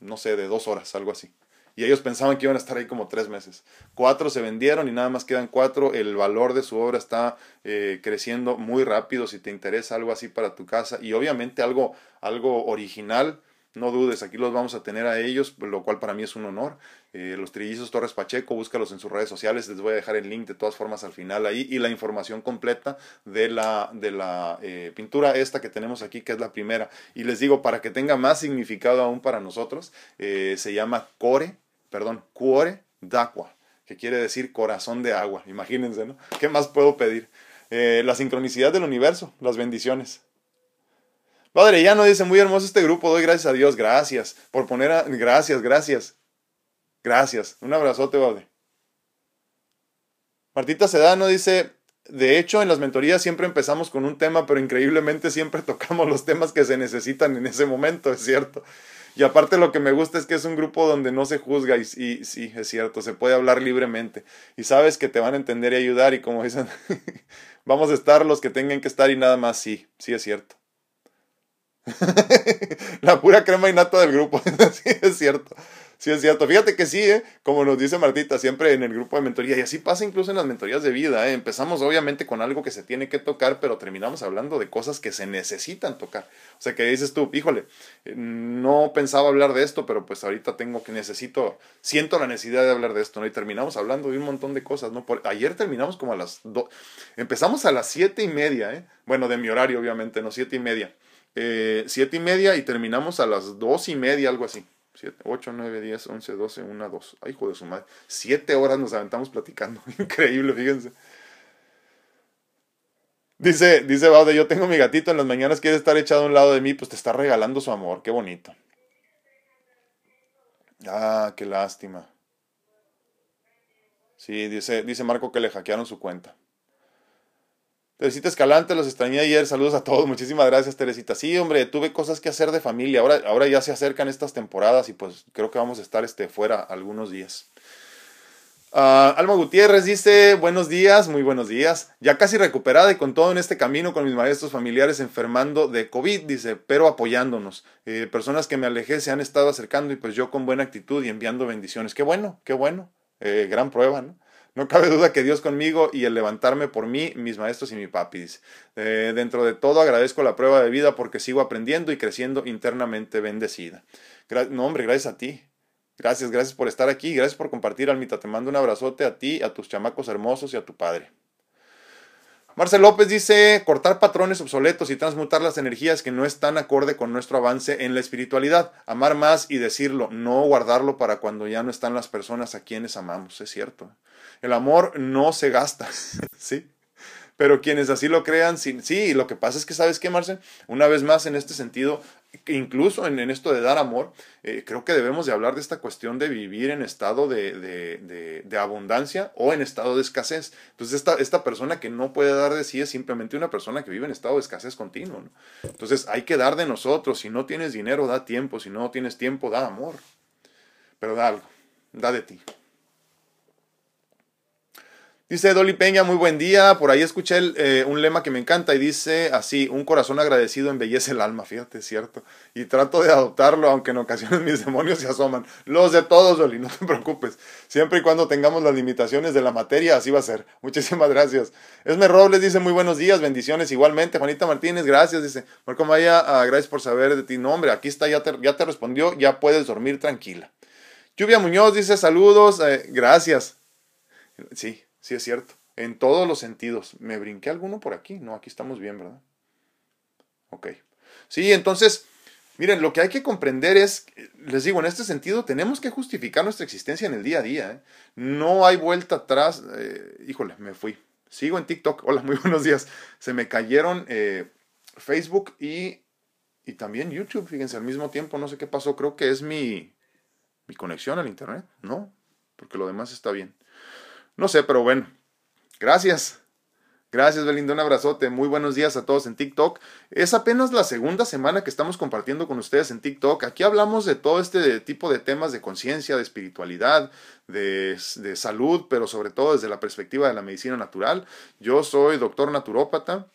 no sé, de dos horas, algo así y ellos pensaban que iban a estar ahí como tres meses. Cuatro se vendieron y nada más quedan cuatro. El valor de su obra está eh, creciendo muy rápido si te interesa algo así para tu casa y obviamente algo, algo original. No dudes, aquí los vamos a tener a ellos, lo cual para mí es un honor. Eh, los Trillizos Torres Pacheco, búscalos en sus redes sociales, les voy a dejar el link de todas formas al final ahí y la información completa de la, de la eh, pintura esta que tenemos aquí, que es la primera. Y les digo, para que tenga más significado aún para nosotros, se llama Core perdón, cuore d'aqua, que quiere decir corazón de agua. (laughs) Imagínense, ¿no? ¿Qué más puedo pedir? Eh, la sincronicidad del universo, las bendiciones. Padre, ya no dice muy hermoso este grupo, doy gracias a Dios, gracias por poner a... Gracias, gracias. Gracias. Un abrazote, padre. Martita Sedano dice, de hecho, en las mentorías siempre empezamos con un tema, pero increíblemente siempre (laughs) tocamos los temas que se necesitan en ese momento, es cierto. Y aparte lo que me gusta es que es un grupo donde no se juzga y, sí, es cierto, se puede hablar libremente. Y sabes que te van a entender y ayudar y como dicen, (laughs) vamos a estar los que tengan que estar y nada más, sí, sí es cierto. (laughs) La pura crema y nata del grupo, (laughs) sí es cierto. Sí, es cierto. Fíjate que sí, ¿eh? como nos dice Martita, siempre en el grupo de mentoría, y así pasa incluso en las mentorías de vida. ¿eh? Empezamos obviamente con algo que se tiene que tocar, pero terminamos hablando de cosas que se necesitan tocar. O sea, que dices tú, híjole, eh, no pensaba hablar de esto, pero pues ahorita tengo que necesito, siento la necesidad de hablar de esto, ¿no? Y terminamos hablando de un montón de cosas, ¿no? Por, ayer terminamos como a las dos, empezamos a las siete y media, ¿eh? Bueno, de mi horario, obviamente, ¿no? Siete y media. Eh, siete y media y terminamos a las dos y media, algo así. 7, 8, 9, 10, 11, 12, 1, 2. Ay, hijo de su madre. Siete horas nos aventamos platicando. (laughs) Increíble, fíjense. Dice, dice Baude, yo tengo mi gatito en las mañanas, quiere estar echado a un lado de mí, pues te está regalando su amor. Qué bonito. Ah, qué lástima. Sí, dice, dice Marco que le hackearon su cuenta. Teresita Escalante, los extrañé ayer. Saludos a todos. Muchísimas gracias, Teresita. Sí, hombre, tuve cosas que hacer de familia. Ahora, ahora ya se acercan estas temporadas y pues creo que vamos a estar este, fuera algunos días. Uh, Alma Gutiérrez dice, buenos días, muy buenos días. Ya casi recuperada y con todo en este camino con mis maestros familiares enfermando de COVID, dice, pero apoyándonos. Eh, personas que me alejé se han estado acercando y pues yo con buena actitud y enviando bendiciones. Qué bueno, qué bueno. Eh, gran prueba, ¿no? No cabe duda que Dios conmigo y el levantarme por mí, mis maestros y mi papi. Eh, dentro de todo agradezco la prueba de vida porque sigo aprendiendo y creciendo internamente bendecida. no, hombre, gracias a ti. Gracias, gracias por estar aquí. Gracias por compartir, Almita. Te mando un abrazote a ti, a tus chamacos hermosos y a tu padre. Marcel López dice, cortar patrones obsoletos y transmutar las energías que no están acorde con nuestro avance en la espiritualidad. Amar más y decirlo, no guardarlo para cuando ya no están las personas a quienes amamos. Es cierto. El amor no se gasta, (laughs) ¿sí? Pero quienes así lo crean, sí, lo que pasa es que, ¿sabes qué, Marcel? Una vez más, en este sentido, incluso en, esto de dar amor, eh, creo que debemos de hablar de esta cuestión de vivir en estado de, de, de, abundancia o en estado de escasez. Entonces, esta, esta, persona que no puede dar de sí es simplemente una persona que vive en estado de escasez continuo. ¿no? Entonces, hay que dar de nosotros. Si no tienes dinero, da tiempo. Si no tienes tiempo, da amor. Pero da algo, da de ti. Dice Dolly Peña, muy buen día. Por ahí escuché eh, un lema que me encanta y dice así, un corazón agradecido embellece el alma, fíjate, es cierto. Y trato de adoptarlo, aunque en ocasiones (laughs) mis demonios se asoman. Los de todos, Dolly, no te preocupes. Siempre y cuando tengamos las limitaciones de la materia, así va a ser. (laughs) Muchísimas gracias. Esme Robles dice, muy buenos días, bendiciones. Igualmente, Juanita Martínez, gracias. Dice, Marco Maya, ah, gracias por saber de ti. No, hombre, aquí está, ya te, ya te respondió, ya puedes dormir tranquila. Lluvia Muñoz dice, saludos, eh, gracias. Sí, Sí, es cierto. En todos los sentidos. ¿Me brinqué alguno por aquí? No, aquí estamos bien, ¿verdad? Ok. Sí, entonces, miren, lo que hay que comprender es, les digo, en este sentido, tenemos que justificar nuestra existencia en el día a día. ¿eh? No hay vuelta atrás. Eh, híjole, me fui. Sigo en TikTok. (laughs) Hola, muy buenos días. Se me cayeron eh, Facebook y, y también YouTube, fíjense, al mismo tiempo. No sé qué pasó. Creo que es mi, mi conexión al Internet. No, porque lo demás está bien. No sé, pero bueno. Gracias. Gracias, Belinda. Un abrazote. Muy buenos días a todos en TikTok. Es apenas la segunda semana que estamos compartiendo con ustedes en TikTok. Aquí hablamos de todo este tipo de temas de conciencia, de espiritualidad, de, de, salud, pero sobre todo desde la perspectiva de la medicina natural. Yo soy doctor naturópata,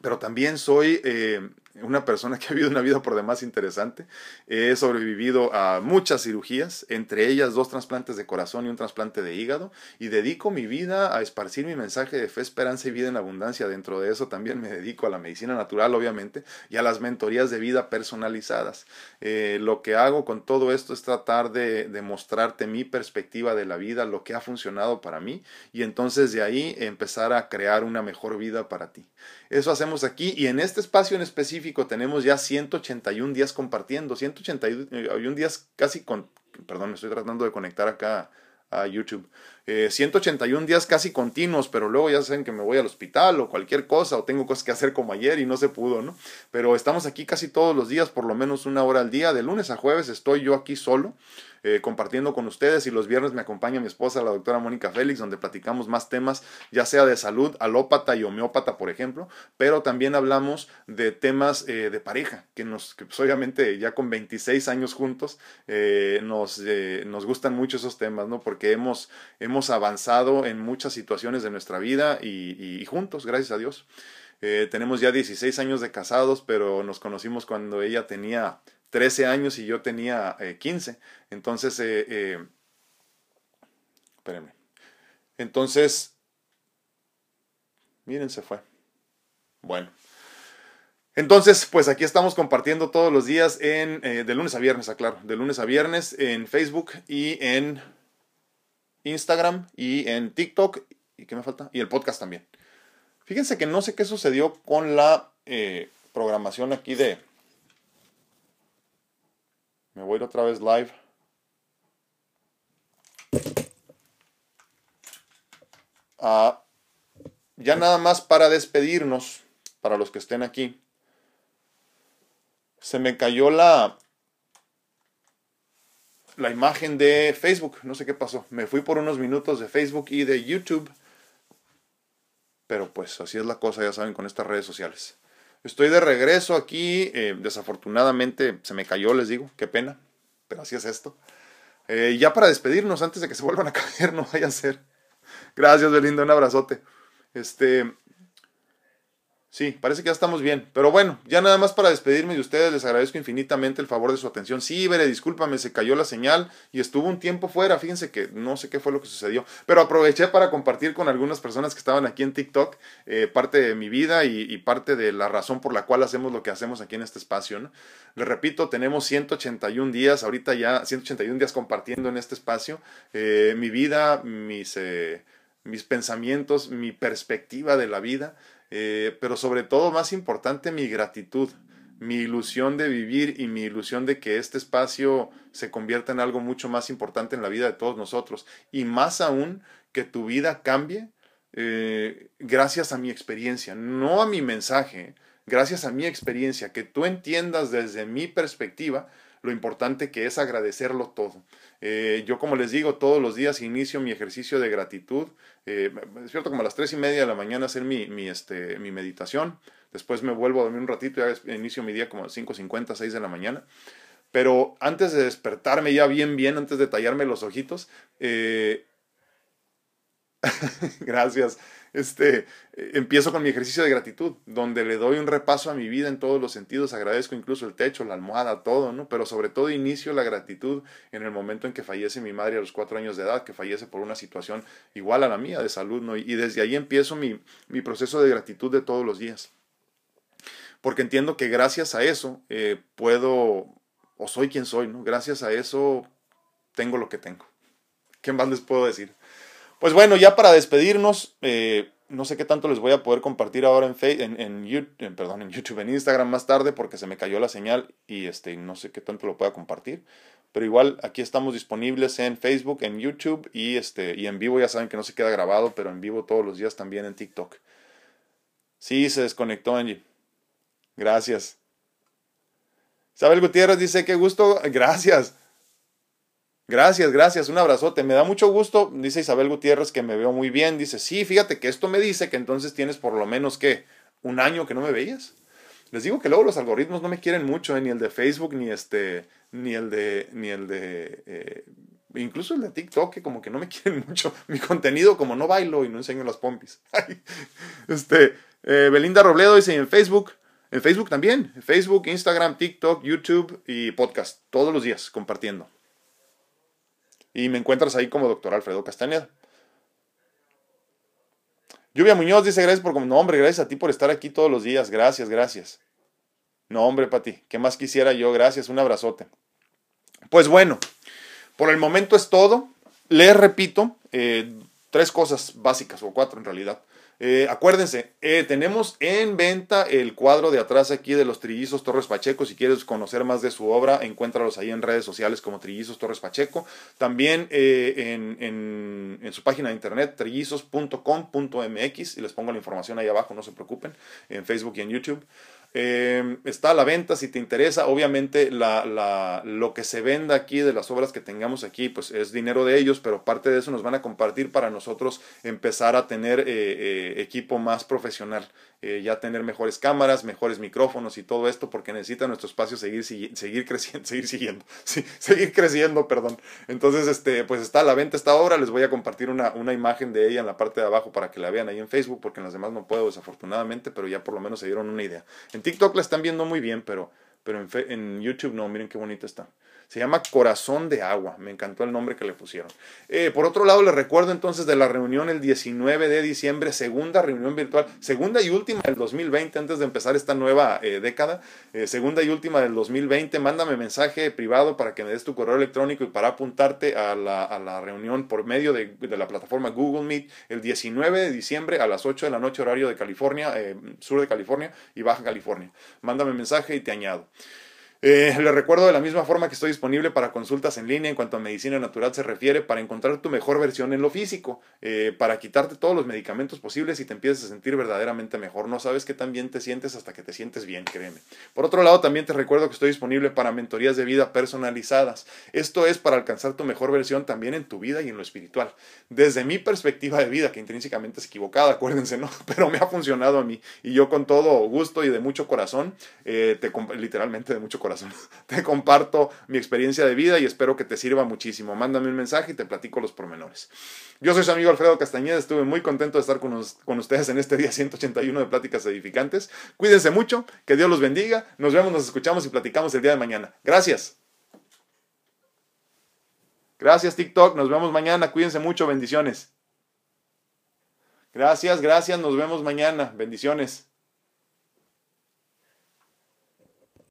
pero también soy eh, una persona que ha vivido una vida por demás interesante. He sobrevivido a muchas cirugías, entre ellas dos trasplantes de corazón y un trasplante de hígado, y dedico mi vida a esparcir mi mensaje de fe, esperanza y vida en abundancia. Dentro de eso también me dedico a la medicina natural, obviamente, y a las mentorías de vida personalizadas. Eh, lo que hago con todo esto es tratar de, de mostrarte mi perspectiva de la vida, lo que ha funcionado para mí, y entonces de ahí empezar a crear una mejor vida para ti. Eso hacemos aquí, y en este espacio en específico, tenemos ya 181 días compartiendo, 181 días casi con, perdón, me estoy tratando de conectar acá a YouTube. 181 eh, días casi continuos, pero luego ya saben que me voy al hospital o cualquier cosa, o tengo cosas que hacer como ayer y no se pudo, ¿no? Pero estamos aquí casi todos los días, por lo menos una hora al día. De lunes a jueves estoy yo aquí solo. Eh, compartiendo con ustedes y los viernes me acompaña mi esposa, la doctora Mónica Félix, donde platicamos más temas, ya sea de salud, alópata y homeópata, por ejemplo, pero también hablamos de temas eh, de pareja, que nos, que pues, obviamente ya con 26 años juntos, eh, nos, nos gustan mucho esos temas, ¿no? Porque hemos avanzado en muchas situaciones de nuestra vida y, juntos, gracias a Dios. tenemos ya 16 años de casados, pero nos conocimos cuando ella tenía 13 años y yo tenía 15. Eh, Entonces, eh, eh, espérenme. Entonces, miren, se fue. Bueno. Entonces, pues aquí estamos compartiendo todos los días en, de lunes a viernes, aclaro, de lunes a viernes en Facebook y en Instagram y en TikTok. ¿Y qué me falta? Y el podcast también. Fíjense que no sé qué sucedió con la programación aquí de, me voy otra vez live. Ah, ya nada más para despedirnos, para los que estén aquí. Se me cayó la, la imagen de Facebook. No sé qué pasó. Me fui por unos minutos de Facebook y de YouTube. Pero pues así es la cosa, ya saben, con estas redes sociales. Estoy de regreso aquí. Eh, desafortunadamente se me cayó, les digo. Qué pena. Pero así es esto. Eh, ya para despedirnos, antes de que se vuelvan a (laughs) caer, no vaya a ser. Gracias, Belinda. Un abrazote. Este. Sí, parece que ya estamos bien. Pero bueno, ya nada más para despedirme de ustedes, les agradezco infinitamente el favor de su atención. Sí, Bere, discúlpame, se cayó la señal y estuvo un tiempo fuera. Fíjense que no sé qué fue lo que sucedió. Pero aproveché para compartir con algunas personas que estaban aquí en TikTok eh, parte de mi vida y, parte de la razón por la cual hacemos lo que hacemos aquí en este espacio. Les repito, tenemos 181 días, ahorita ya 181 días compartiendo en este espacio. Eh, mi vida, mis, eh, mis pensamientos, mi perspectiva de la vida. Eh, pero sobre todo, más importante, mi gratitud, mi ilusión de vivir y mi ilusión de que este espacio se convierta en algo mucho más importante en la vida de todos nosotros. Y más aún, que tu vida cambie eh, gracias a mi experiencia, no a mi mensaje, gracias a mi experiencia, que tú entiendas desde mi perspectiva lo importante que es agradecerlo todo. Eh, yo, como les digo, todos los días inicio mi ejercicio de gratitud. Eh, me despierto como a las tres y media de la mañana hacer mi, mi, este, mi meditación. Después me vuelvo a dormir un ratito y inicio mi día como a las 5.50, 6 de la mañana. Pero antes de despertarme ya bien, bien, antes de tallarme los ojitos, eh, (laughs) gracias. Este, empiezo con mi ejercicio de gratitud, donde le doy un repaso a mi vida en todos los sentidos, agradezco incluso el techo, la almohada, todo, ¿no? Pero sobre todo inicio la gratitud en el momento en que fallece mi madre a los cuatro años de edad, que fallece por una situación igual a la mía de salud, ¿no? Y desde ahí empiezo mi, mi proceso de gratitud de todos los días. Porque entiendo que gracias a eso eh, puedo, o soy quien soy, ¿no? Gracias a eso tengo lo que tengo. ¿Qué más les puedo decir? Pues bueno, ya para despedirnos, eh, no sé qué tanto les voy a poder compartir ahora en, en, en, perdón, en YouTube, en Instagram más tarde porque se me cayó la señal y este, no sé qué tanto lo pueda compartir. Pero igual aquí estamos disponibles en Facebook, en YouTube y, este, y en vivo. Ya saben que no se queda grabado, pero en vivo todos los días también en TikTok. Sí, se desconectó Angie. Gracias. Isabel Gutiérrez dice, qué gusto. (laughs) Gracias. Gracias, gracias, un abrazote. Me da mucho gusto, dice Isabel Gutiérrez, que me veo muy bien. Dice, sí, fíjate que esto me dice que entonces tienes por lo menos que un año que no me veías. Les digo que luego los algoritmos no me quieren mucho, eh, ni el de Facebook, ni este, ni el de, ni el de, eh, incluso el de TikTok, que como que no me (laughs) quieren mucho. Mi contenido, como no bailo y no enseño las pompis. (laughs) este, eh, Belinda Robledo dice en Facebook, en Facebook también, Facebook, Instagram, TikTok, YouTube y podcast, todos los días compartiendo. Y me encuentras ahí como doctor Alfredo Castañeda. Lluvia Muñoz dice gracias por no hombre, gracias a ti por estar aquí todos los días. Gracias, gracias. No, hombre, Pati, ¿qué más quisiera yo? Gracias, un abrazote. Pues bueno, por el momento es todo. Les repito, eh, tres cosas básicas, o cuatro en realidad. Eh, acuérdense, eh, tenemos en venta el cuadro de atrás aquí de los Trillizos Torres Pacheco. Si quieres conocer más de su obra, encuéntralos ahí en redes sociales como Trillizos Torres Pacheco. También eh, en, en, su página de internet, trillizos.com.mx. Y les pongo la información ahí abajo, no se preocupen, en Facebook y en YouTube. Em, está a la venta si te interesa. Obviamente la, la, lo que se venda aquí de las obras que tengamos aquí pues es dinero de ellos, pero parte de eso nos van a compartir para nosotros empezar a tener eh, eh, equipo más profesional. Eh, ya tener mejores cámaras, mejores micrófonos y todo esto, porque necesita nuestro espacio seguir, seguir creciendo, (laughs) seguir siguiendo, seguir creciendo, perdón. Entonces, este, pues está a la venta esta obra, les voy a compartir una, una imagen de ella en la parte de abajo para que la vean ahí en Facebook, porque en las demás no puedo desafortunadamente, pero ya por lo menos se dieron una idea. En TikTok la están viendo muy bien, pero, pero en, en YouTube no, miren qué bonita está. Se llama Corazón de Agua. Me encantó el nombre que le pusieron. Eh, por otro lado, les recuerdo entonces de la reunión el 19 de diciembre, segunda reunión virtual, segunda y última del 2020, antes de empezar esta nueva eh, década, eh, segunda y última del 2020. Mándame mensaje privado para que me des tu correo electrónico y para apuntarte a la, a la reunión por medio de, de, la plataforma Google Meet el 19 de diciembre a las 8 de la noche, horario de California, sur de California y Baja California. Mándame mensaje y te añado. Eh, les recuerdo de la misma forma que estoy disponible para consultas en línea en cuanto a medicina natural se refiere, para encontrar tu mejor versión en lo físico, eh, para quitarte todos los medicamentos posibles y te empieces a sentir verdaderamente mejor. No sabes qué tan bien te sientes hasta que te sientes bien, créeme. Por otro lado, también te recuerdo que estoy disponible para mentorías de vida personalizadas. Esto es para alcanzar tu mejor versión también en tu vida y en lo espiritual. Desde mi perspectiva de vida, que intrínsecamente es equivocada, (laughs) acuérdense, ¿no? Pero me ha funcionado a mí y yo con todo gusto y de mucho corazón, eh, te, literalmente de mucho corazón (laughs) Te comparto mi experiencia de vida y espero que te sirva muchísimo. Mándame un mensaje y te platico los pormenores. Yo soy su amigo Alfredo Castañeda, estuve muy contento de estar con, con ustedes en este día 181 de Pláticas Edificantes. Cuídense mucho, que Dios los bendiga. Nos vemos, nos escuchamos y platicamos el día de mañana. Gracias. Gracias TikTok, nos vemos mañana, cuídense mucho, bendiciones. Gracias, gracias, nos vemos mañana, bendiciones.